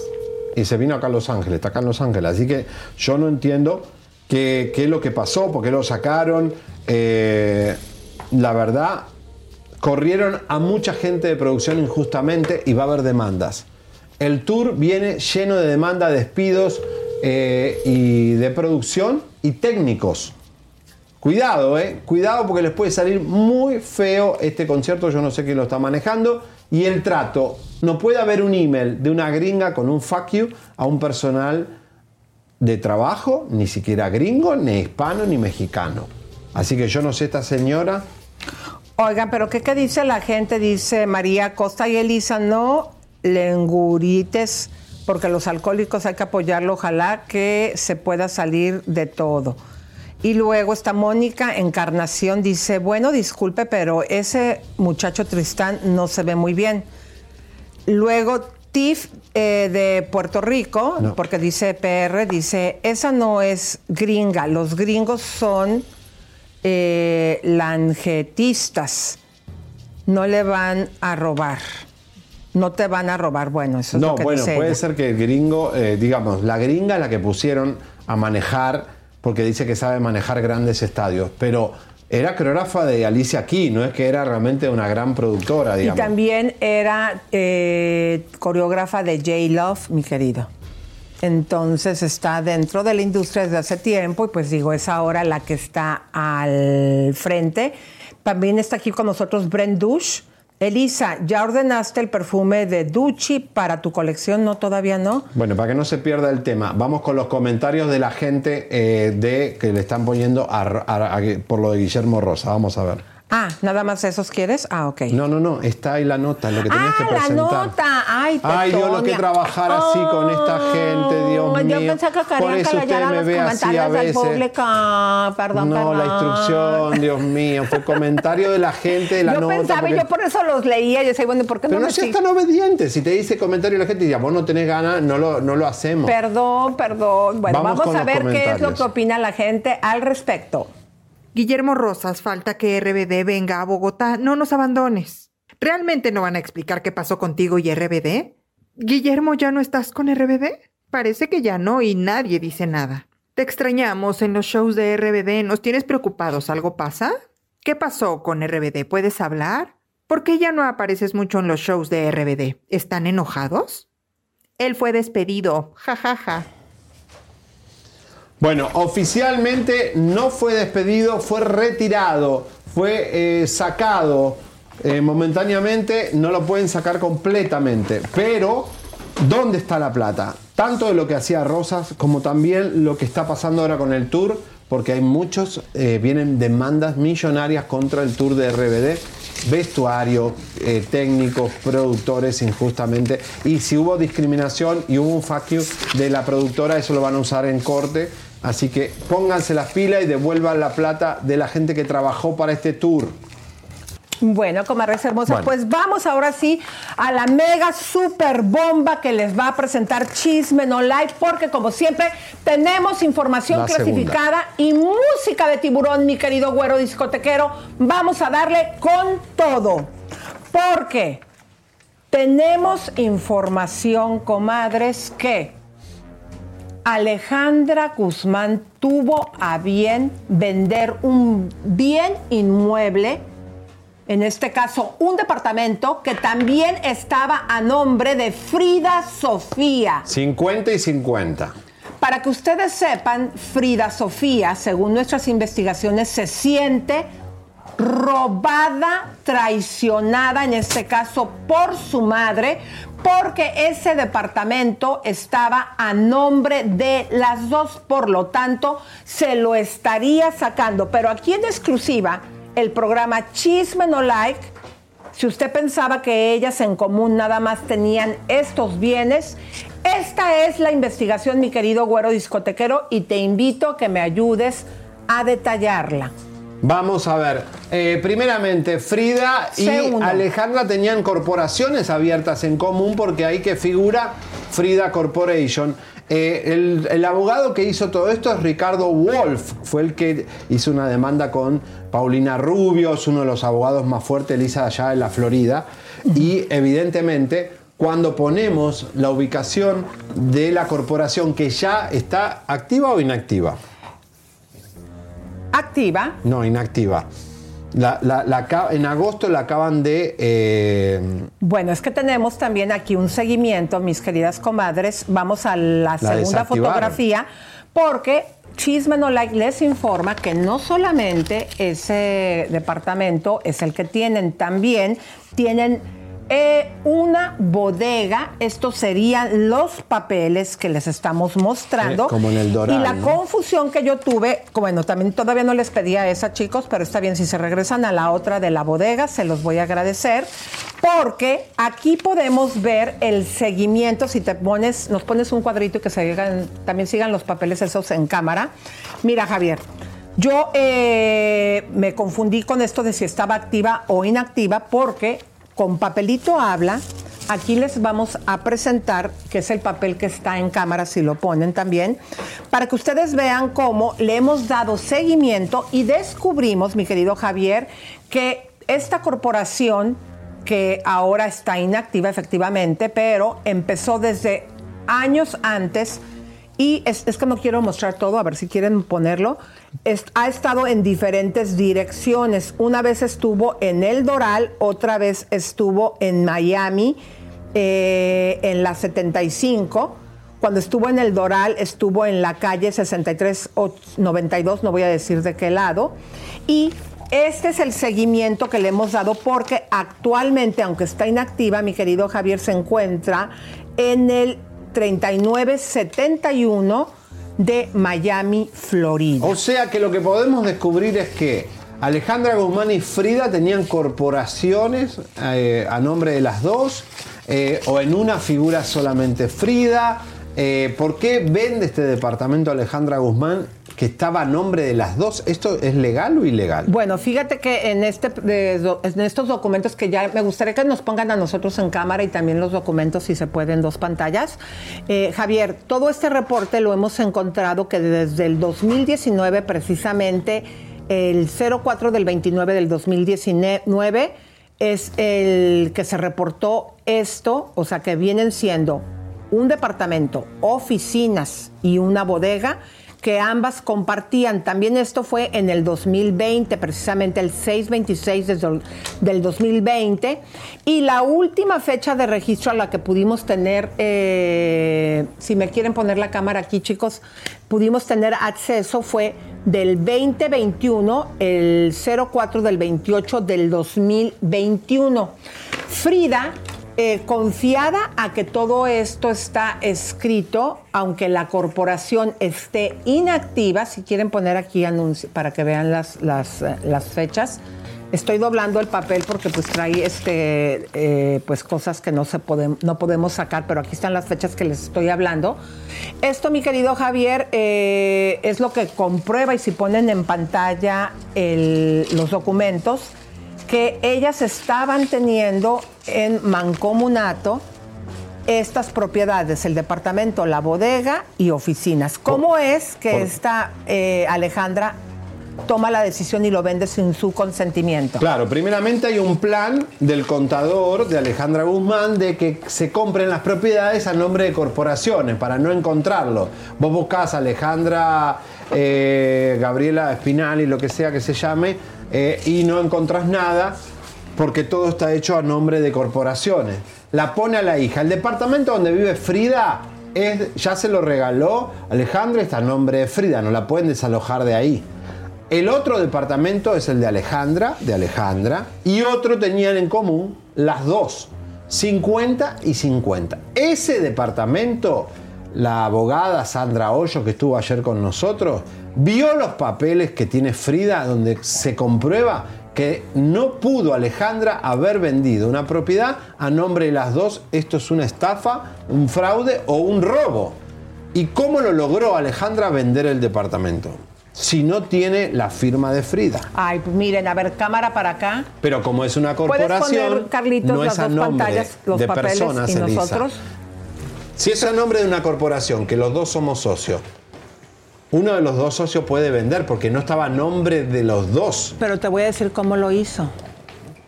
Y se vino acá a Los Ángeles, está acá en Los Ángeles. Así que yo no entiendo qué, es lo que pasó, por qué lo sacaron. Eh, la verdad, corrieron a mucha gente de producción injustamente y va a haber demandas. El tour viene lleno de demandas, despidos eh, y de producción y técnicos. Cuidado, eh. Cuidado porque les puede salir muy feo este concierto. Yo no sé quién lo está manejando. Y el trato. No puede haber un email de una gringa con un fuck you a un personal de trabajo, ni siquiera gringo, ni hispano, ni mexicano. Así que yo no sé esta señora. Oigan, pero ¿qué, qué dice la gente? Dice María Costa y Elisa, no lengurites, porque los alcohólicos hay que apoyarlo. Ojalá que se pueda salir de todo. Y luego está Mónica Encarnación, dice, bueno, disculpe, pero ese muchacho Tristán no se ve muy bien. Luego Tiff eh, de Puerto Rico, No. porque dice PR, dice, esa no es gringa, los gringos son eh, langetistas, no le van a robar, no te van a robar, bueno, eso es No, lo que bueno, dice puede ella. ser que el gringo, eh, digamos, la gringa es la que pusieron a manejar, porque dice que sabe manejar grandes estadios, pero era coreógrafa de Alicia Key, no es que era realmente una gran productora, Y digamos. también era eh, coreógrafa de J Love, mi querido. Entonces está dentro de la industria desde hace tiempo y pues digo, es ahora la que está al frente. También está aquí con nosotros Brent Dush. Elisa, ¿ya ordenaste el perfume de Ducci para tu colección? No, todavía no. Bueno, para que no se pierda el tema, vamos con los comentarios de la gente eh, de que le están poniendo a- por lo de Guillermo Rosa. Vamos a ver. Ah, ¿nada más esos quieres? Ah, ok. No, no, no, está ahí la nota, lo que tenías que Ah, la presentar. nota. Ay, Ay, Dios, lo que Tetonia. trabajar así con esta gente, Dios Ay, mío. Yo pensé que Por eso que usted me los ve así a veces. público. Perdón, No, perdón. la instrucción, Dios mío, fue comentario de la gente de la yo nota. pensaba, porque- yo por eso los leía. Yo decía, bueno, ¿por qué Pero no no me seas sig- tan obediente. Si te dice comentario de la gente y vos no tenés ganas, no lo, no lo hacemos. Perdón, perdón. Bueno, Vamos a ver qué es lo que opina la gente al respecto. Guillermo Rosas, falta que RBD venga a Bogotá. No nos abandones. ¿Realmente no van a explicar qué pasó contigo y RBD? Guillermo, ¿ya no estás con RBD? Parece que ya no y nadie dice nada. Te extrañamos en los shows de RBD. ¿Nos tienes preocupados? ¿Algo pasa? ¿Qué pasó con RBD? ¿Puedes hablar? ¿Por qué ya no apareces mucho en los shows de RBD? ¿Están enojados? Él fue despedido. Ja, ja, ja. Bueno, oficialmente no fue despedido, fue retirado, fue eh, sacado eh, momentáneamente, no lo pueden sacar completamente. Pero, ¿dónde está la plata? Tanto de lo que hacía Rosas como también lo que está pasando ahora con el tour, porque hay muchos, eh, vienen demandas millonarias contra el tour de RBD vestuario, técnicos, productores injustamente. Y si hubo discriminación y hubo un fuck you de la productora, eso lo van a usar en corte. Así que pónganse las pilas y devuelvan la plata de la gente que trabajó para este tour. Bueno, comadres hermosas, Bueno. pues vamos ahora sí a la mega super bomba que les va a presentar Chisme No Like, porque como siempre tenemos información La clasificada y música de tiburón, mi querido güero discotequero. Vamos a darle con todo, porque tenemos información, comadres, que Alejandra Guzmán tuvo a bien vender un bien inmueble, en este caso un departamento que también estaba a nombre de Frida Sofía. 50 y 50. Para que ustedes sepan, Frida Sofía, según nuestras investigaciones, se siente robada, traicionada, en este caso por su madre, porque ese departamento estaba a nombre de las dos, por lo tanto, se lo estaría sacando. Pero aquí en exclusiva, el programa Chisme No Like, si usted pensaba que ellas en común nada más tenían estos bienes, esta es la investigación, mi querido güero discotequero, y te invito a que me ayudes a detallarla. Vamos a ver. Eh, primeramente, Frida y Segundo. Alejandra tenían corporaciones abiertas en común porque ahí que figura Frida Corporation. Eh, el, el abogado que hizo todo esto es Ricardo Wolf. Fue el que hizo una demanda con Paulina Rubio, es uno de los abogados más fuertes, Elisa, allá en la Florida. Y evidentemente, cuando ponemos la ubicación de la corporación que ya está activa o inactiva. Activa. No, inactiva. La- la- en agosto la acaban de... eh, Bueno, es que tenemos también aquí un seguimiento, mis queridas comadres. Vamos a la, segunda fotografía, porque Chisme No Like les informa que no solamente ese departamento es el que tienen, también tienen eh, una bodega. Estos serían los papeles que les estamos mostrando. Como en el Doral, Y la confusión que yo tuve, bueno, también todavía no les pedía esa, chicos, pero está bien si se regresan a la otra de la bodega, se los voy a agradecer, porque aquí podemos ver el seguimiento, si te pones, nos pones un cuadrito y que se también sigan los papeles esos en cámara. Mira, Javier. Yo eh, me confundí con esto de si estaba activa o inactiva porque con papelito habla, aquí les vamos a presentar, que es el papel que está en cámara, si lo ponen también, para que ustedes vean cómo le hemos dado seguimiento y descubrimos, mi querido Javier, que esta corporación, que ahora está inactiva efectivamente, pero empezó desde años antes y es, es que no quiero mostrar todo, a ver si quieren ponerlo. Ha estado en diferentes direcciones. Una vez estuvo en El Doral, otra vez estuvo en Miami, eh, en la 75. Cuando estuvo en El Doral, estuvo en la calle 6392, no voy a decir de qué lado. Y este es el seguimiento que le hemos dado porque actualmente, aunque está inactiva, mi querido Javier se encuentra en el 3971 de Miami, Florida. O sea que lo que podemos descubrir es que Alejandra Guzmán y Frida tenían corporaciones eh, a nombre de las dos, eh, o en una figura solamente Frida. Eh, ¿Por qué vende este departamento Alejandra Guzmán estaba a nombre de las dos? ¿Esto es legal o ilegal? Bueno, fíjate que en, este, en estos documentos que ya me gustaría que nos pongan a nosotros en cámara y también los documentos, si se puede, en dos pantallas. Eh, Javier, todo este reporte lo hemos encontrado que desde el 2019, precisamente el 04 del 29 del 2019, es el que se reportó esto, o sea que vienen siendo un departamento, oficinas y una bodega que ambas compartían. También esto fue en el 2020, precisamente el 626 desde- del 2020. Y la última fecha de registro a la que pudimos tener, eh, si me quieren poner la cámara aquí chicos, pudimos tener acceso fue del 2021, el 04 del 28 del 2021. Frida eh, confiada a que todo esto está escrito, aunque la corporación esté inactiva, si quieren poner aquí anuncio para que vean las, las, eh, las fechas, Estoy doblando el papel porque pues trae este, eh, pues cosas que no, se no podemos sacar, pero aquí están las fechas que les estoy hablando. Esto, mi querido Javier, es lo que comprueba y si ponen en pantalla los documentos que ellas estaban teniendo en mancomunato estas propiedades, el departamento, la bodega y oficinas. ¿Cómo es que por- esta eh, Alejandra toma la decisión y lo vende sin su consentimiento? Claro, primeramente hay un plan del contador de Alejandra Guzmán de que se compren las propiedades a nombre de corporaciones para no encontrarlo. Vos buscás a Alejandra eh, Gabriela Espinal y lo que sea que se llame eh, y no encontrás nada porque todo está hecho a nombre de corporaciones. La pone a la hija. El departamento donde vive Frida es, ya se lo regaló Alejandra, está a nombre de Frida, no la pueden desalojar de ahí. El otro departamento es el de Alejandra, de Alejandra, y otro tenían en común las dos, 50 y 50. Ese departamento, la abogada Sandra Hoyo, que estuvo ayer con nosotros, vio los papeles que tiene Frida, donde se comprueba que no pudo Alejandra haber vendido una propiedad a nombre de las dos. Esto es una estafa, un fraude o un robo. ¿Y cómo lo logró Alejandra vender el departamento? Si no tiene la firma de Frida. Ay, pues miren, a ver, cámara para acá. Pero como es una ¿Puedes corporación, poner, Carlitos, no las es a dos nombre pantallas, los de papeles personas, y Elisa. nosotros? Si es a nombre de una corporación, que los dos somos socios, uno de los dos socios puede vender porque no estaba a nombre de los dos. Pero te voy a decir cómo lo hizo.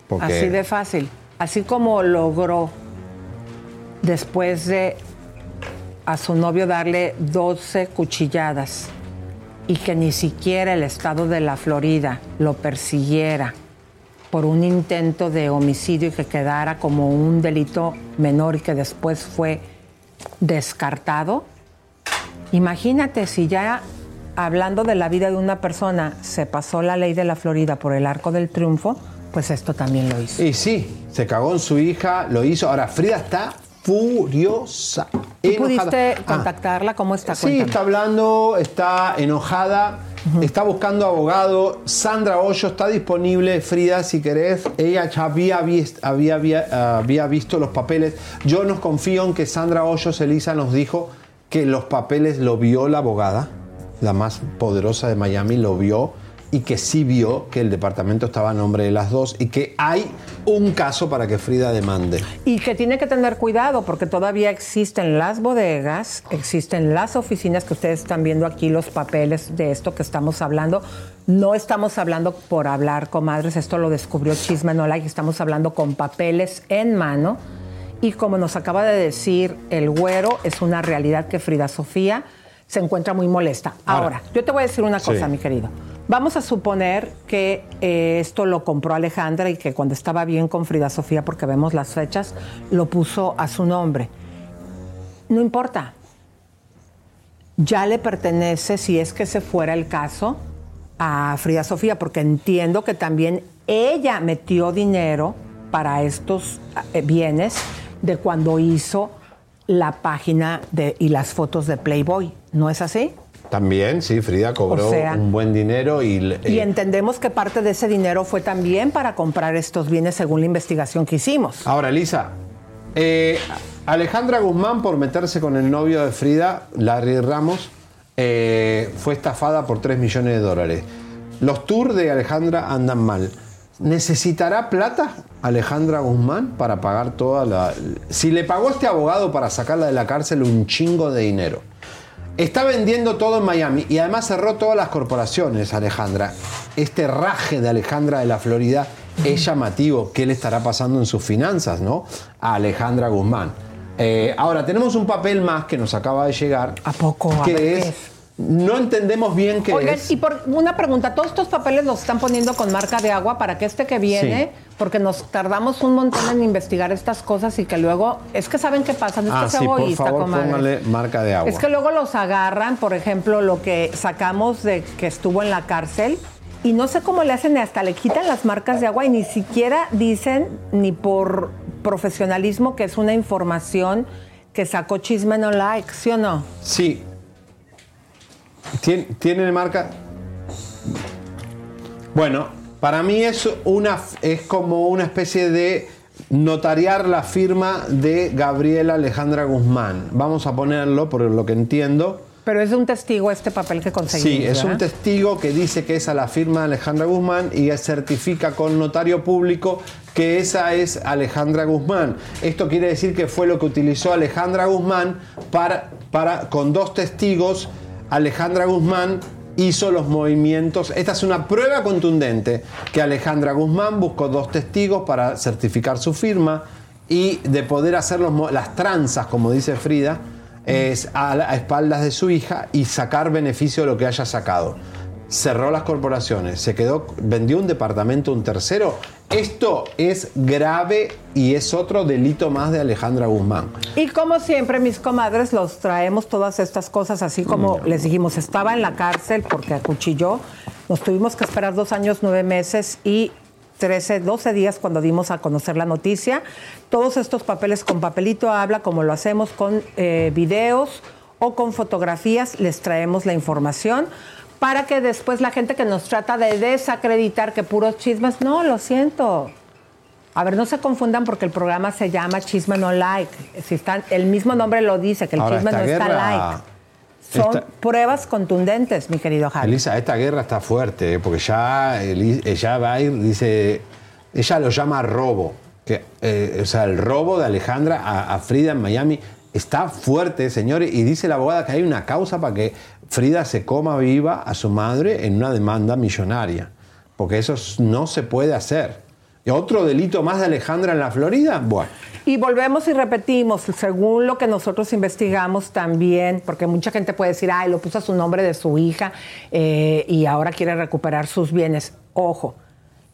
Porque Así de fácil. Así como logró después de a su novio darle 12 cuchilladas y que ni siquiera el estado de la Florida lo persiguiera por un intento de homicidio y que quedara como un delito menor y que después fue descartado. Imagínate si ya hablando de la vida de una persona se pasó la ley de la Florida por el arco del triunfo, pues esto también lo hizo. Y sí, se cagó en su hija, lo hizo. Ahora, Frida está furiosa. ¿Tú enojada. pudiste Ah, contactarla? ¿Cómo está? Sí, Cuéntame. está hablando, está enojada, está buscando abogado. Sandra Hoyo está disponible, Frida, si querés. Ella ya había, había, había, había visto los papeles. Yo nos confío en que Sandra Hoyos, Elisa, nos dijo que los papeles lo vio la abogada, la más poderosa de Miami, lo vio y que sí vio que el departamento estaba a nombre de las dos y que hay un caso para que Frida demande. Y que tiene que tener cuidado porque todavía existen las bodegas, existen las oficinas que ustedes están viendo aquí, los papeles de esto que estamos hablando. No estamos hablando por hablar, comadres, esto lo descubrió Chisme No Like, estamos hablando con papeles en mano. Y como nos acaba de decir el güero, es una realidad que Frida Sofía se encuentra muy molesta. Ahora, Ahora, yo te voy a decir una cosa, sí. mi querido. Vamos a suponer que eh, esto lo compró Alejandra y que cuando estaba bien con Frida Sofía, porque vemos las fechas, lo puso a su nombre. No importa. Ya le pertenece, si es que se fuera el caso, a Frida Sofía, porque entiendo que también ella metió dinero para estos eh, bienes de cuando hizo la página de, y las fotos de Playboy. ¿No es así? También, sí, Frida cobró O sea- un buen dinero y... le- Y eh, entendemos que parte de ese dinero fue también para comprar estos bienes según la investigación que hicimos. Ahora, Elisa, eh, Alejandra Guzmán, por meterse con el novio de Frida, Larry Ramos, eh, fue estafada por 3 millones de dólares. Los tours de Alejandra andan mal. ¿Necesitará plata Alejandra Guzmán para pagar toda la... Si le pagó este abogado para sacarla de la cárcel un chingo de dinero. Está vendiendo todo en Miami y además cerró todas las corporaciones, Alejandra. Este raje de Alejandra de la Florida es llamativo. ¿Qué le estará pasando en sus finanzas, no? A Alejandra Guzmán. Eh, ahora, tenemos un papel más que nos acaba de llegar. ¿A poco? A Que ver, ¿qué es, es? No entendemos bien qué Oigan, es. y por una pregunta, todos estos papeles los están poniendo con marca de agua para que este que viene, porque nos tardamos un montón en investigar estas cosas y que luego, es que saben qué pasa, no es Ah, que sea sí, por favor, póngale marca de agua. Es que luego los agarran, por ejemplo, lo que sacamos de que estuvo en la cárcel y no sé cómo le hacen, hasta le quitan las marcas de agua y ni siquiera dicen ni por profesionalismo que es una información que sacó Chisme No Like, ¿sí o no? Sí. Tien- ¿Tiene marca? Bueno, Para mí es, una, es como una especie de notariar la firma de Gabriela Alejandra Guzmán. Vamos a ponerlo, por lo que entiendo. Pero es un testigo este papel que conseguimos. Sí, es un testigo que dice que es a la firma de Alejandra Guzmán y certifica con notario público que esa es Alejandra Guzmán. Esto quiere decir que fue lo que utilizó Alejandra Guzmán para, para con dos testigos, Alejandra Guzmán hizo los movimientos. Esta es una prueba contundente que Alejandra Guzmán buscó dos testigos para certificar su firma y de poder hacer las tranzas, como dice Frida, es a espaldas de su hija y sacar beneficio de lo que haya sacado. Cerró las corporaciones, se quedó, vendió un departamento a un tercero. Esto es grave y es otro delito más de Alejandra Guzmán. Y como siempre, mis comadres, los traemos todas estas cosas, así como les dijimos, estaba en la cárcel porque acuchilló. Nos tuvimos que esperar dos años, nueve meses y 13, 12 días cuando dimos a conocer la noticia. Todos estos papeles con papelito habla, como lo hacemos con eh, videos o con fotografías, les traemos la información para que después la gente que nos trata de desacreditar que puros chismes, no, lo siento. A ver, no se confundan porque el programa se llama Chisme No Like. Si están, el mismo nombre lo dice, que el Ahora, chisme no está like. Son esta- pruebas contundentes, mi querido Javi. Elisa, esta guerra está fuerte, ¿eh? porque ya ella va a ir, dice, ella lo llama robo. Que, eh, o sea, el robo de Alejandra a, a Frida en Miami está fuerte, señores, y dice la abogada que hay una causa para que Frida se coma viva a su madre en una demanda millonaria, porque eso no se puede hacer. ¿Y otro delito más de Alejandra en la Florida? Bueno. Y volvemos y repetimos, según lo que nosotros investigamos también, porque mucha gente puede decir, ay, lo puso a su nombre de su hija eh, y ahora quiere recuperar sus bienes. Ojo,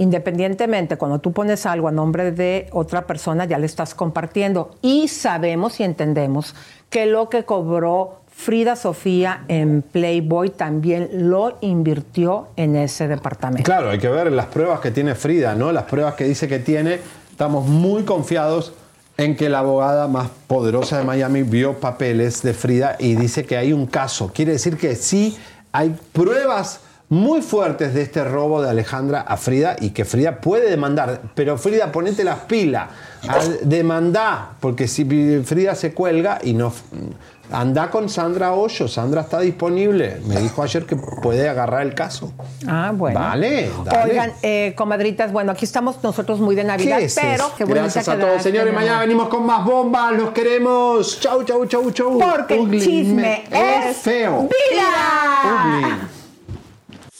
independientemente, cuando tú pones algo a nombre de otra persona, ya le estás compartiendo. Y sabemos y entendemos que lo que cobró Frida Sofía en Playboy también lo invirtió en ese departamento. Claro, hay que ver las pruebas que tiene Frida, ¿no? Las pruebas que dice que tiene. Estamos muy confiados en que la abogada más poderosa de Miami vio papeles de Frida y dice que hay un caso. Quiere decir que sí hay pruebas muy fuertes de este robo de Alejandra a Frida y que Frida puede demandar. Pero Frida, ponete las pilas. Demandá, porque si Frida se cuelga y no... Anda con Sandra Hoyo, Sandra está disponible. Me dijo ayer que puede agarrar el caso. Ah, bueno. Vale, dale. Oigan, eh, comadritas, bueno, aquí estamos nosotros muy de Navidad, ¿Qué es pero qué Gracias a todos, señores. Mañana venimos con más bombas. Los queremos. Chau, chau, chau, chau. Porque el Ugly chisme me- es feo. vida. Ugly.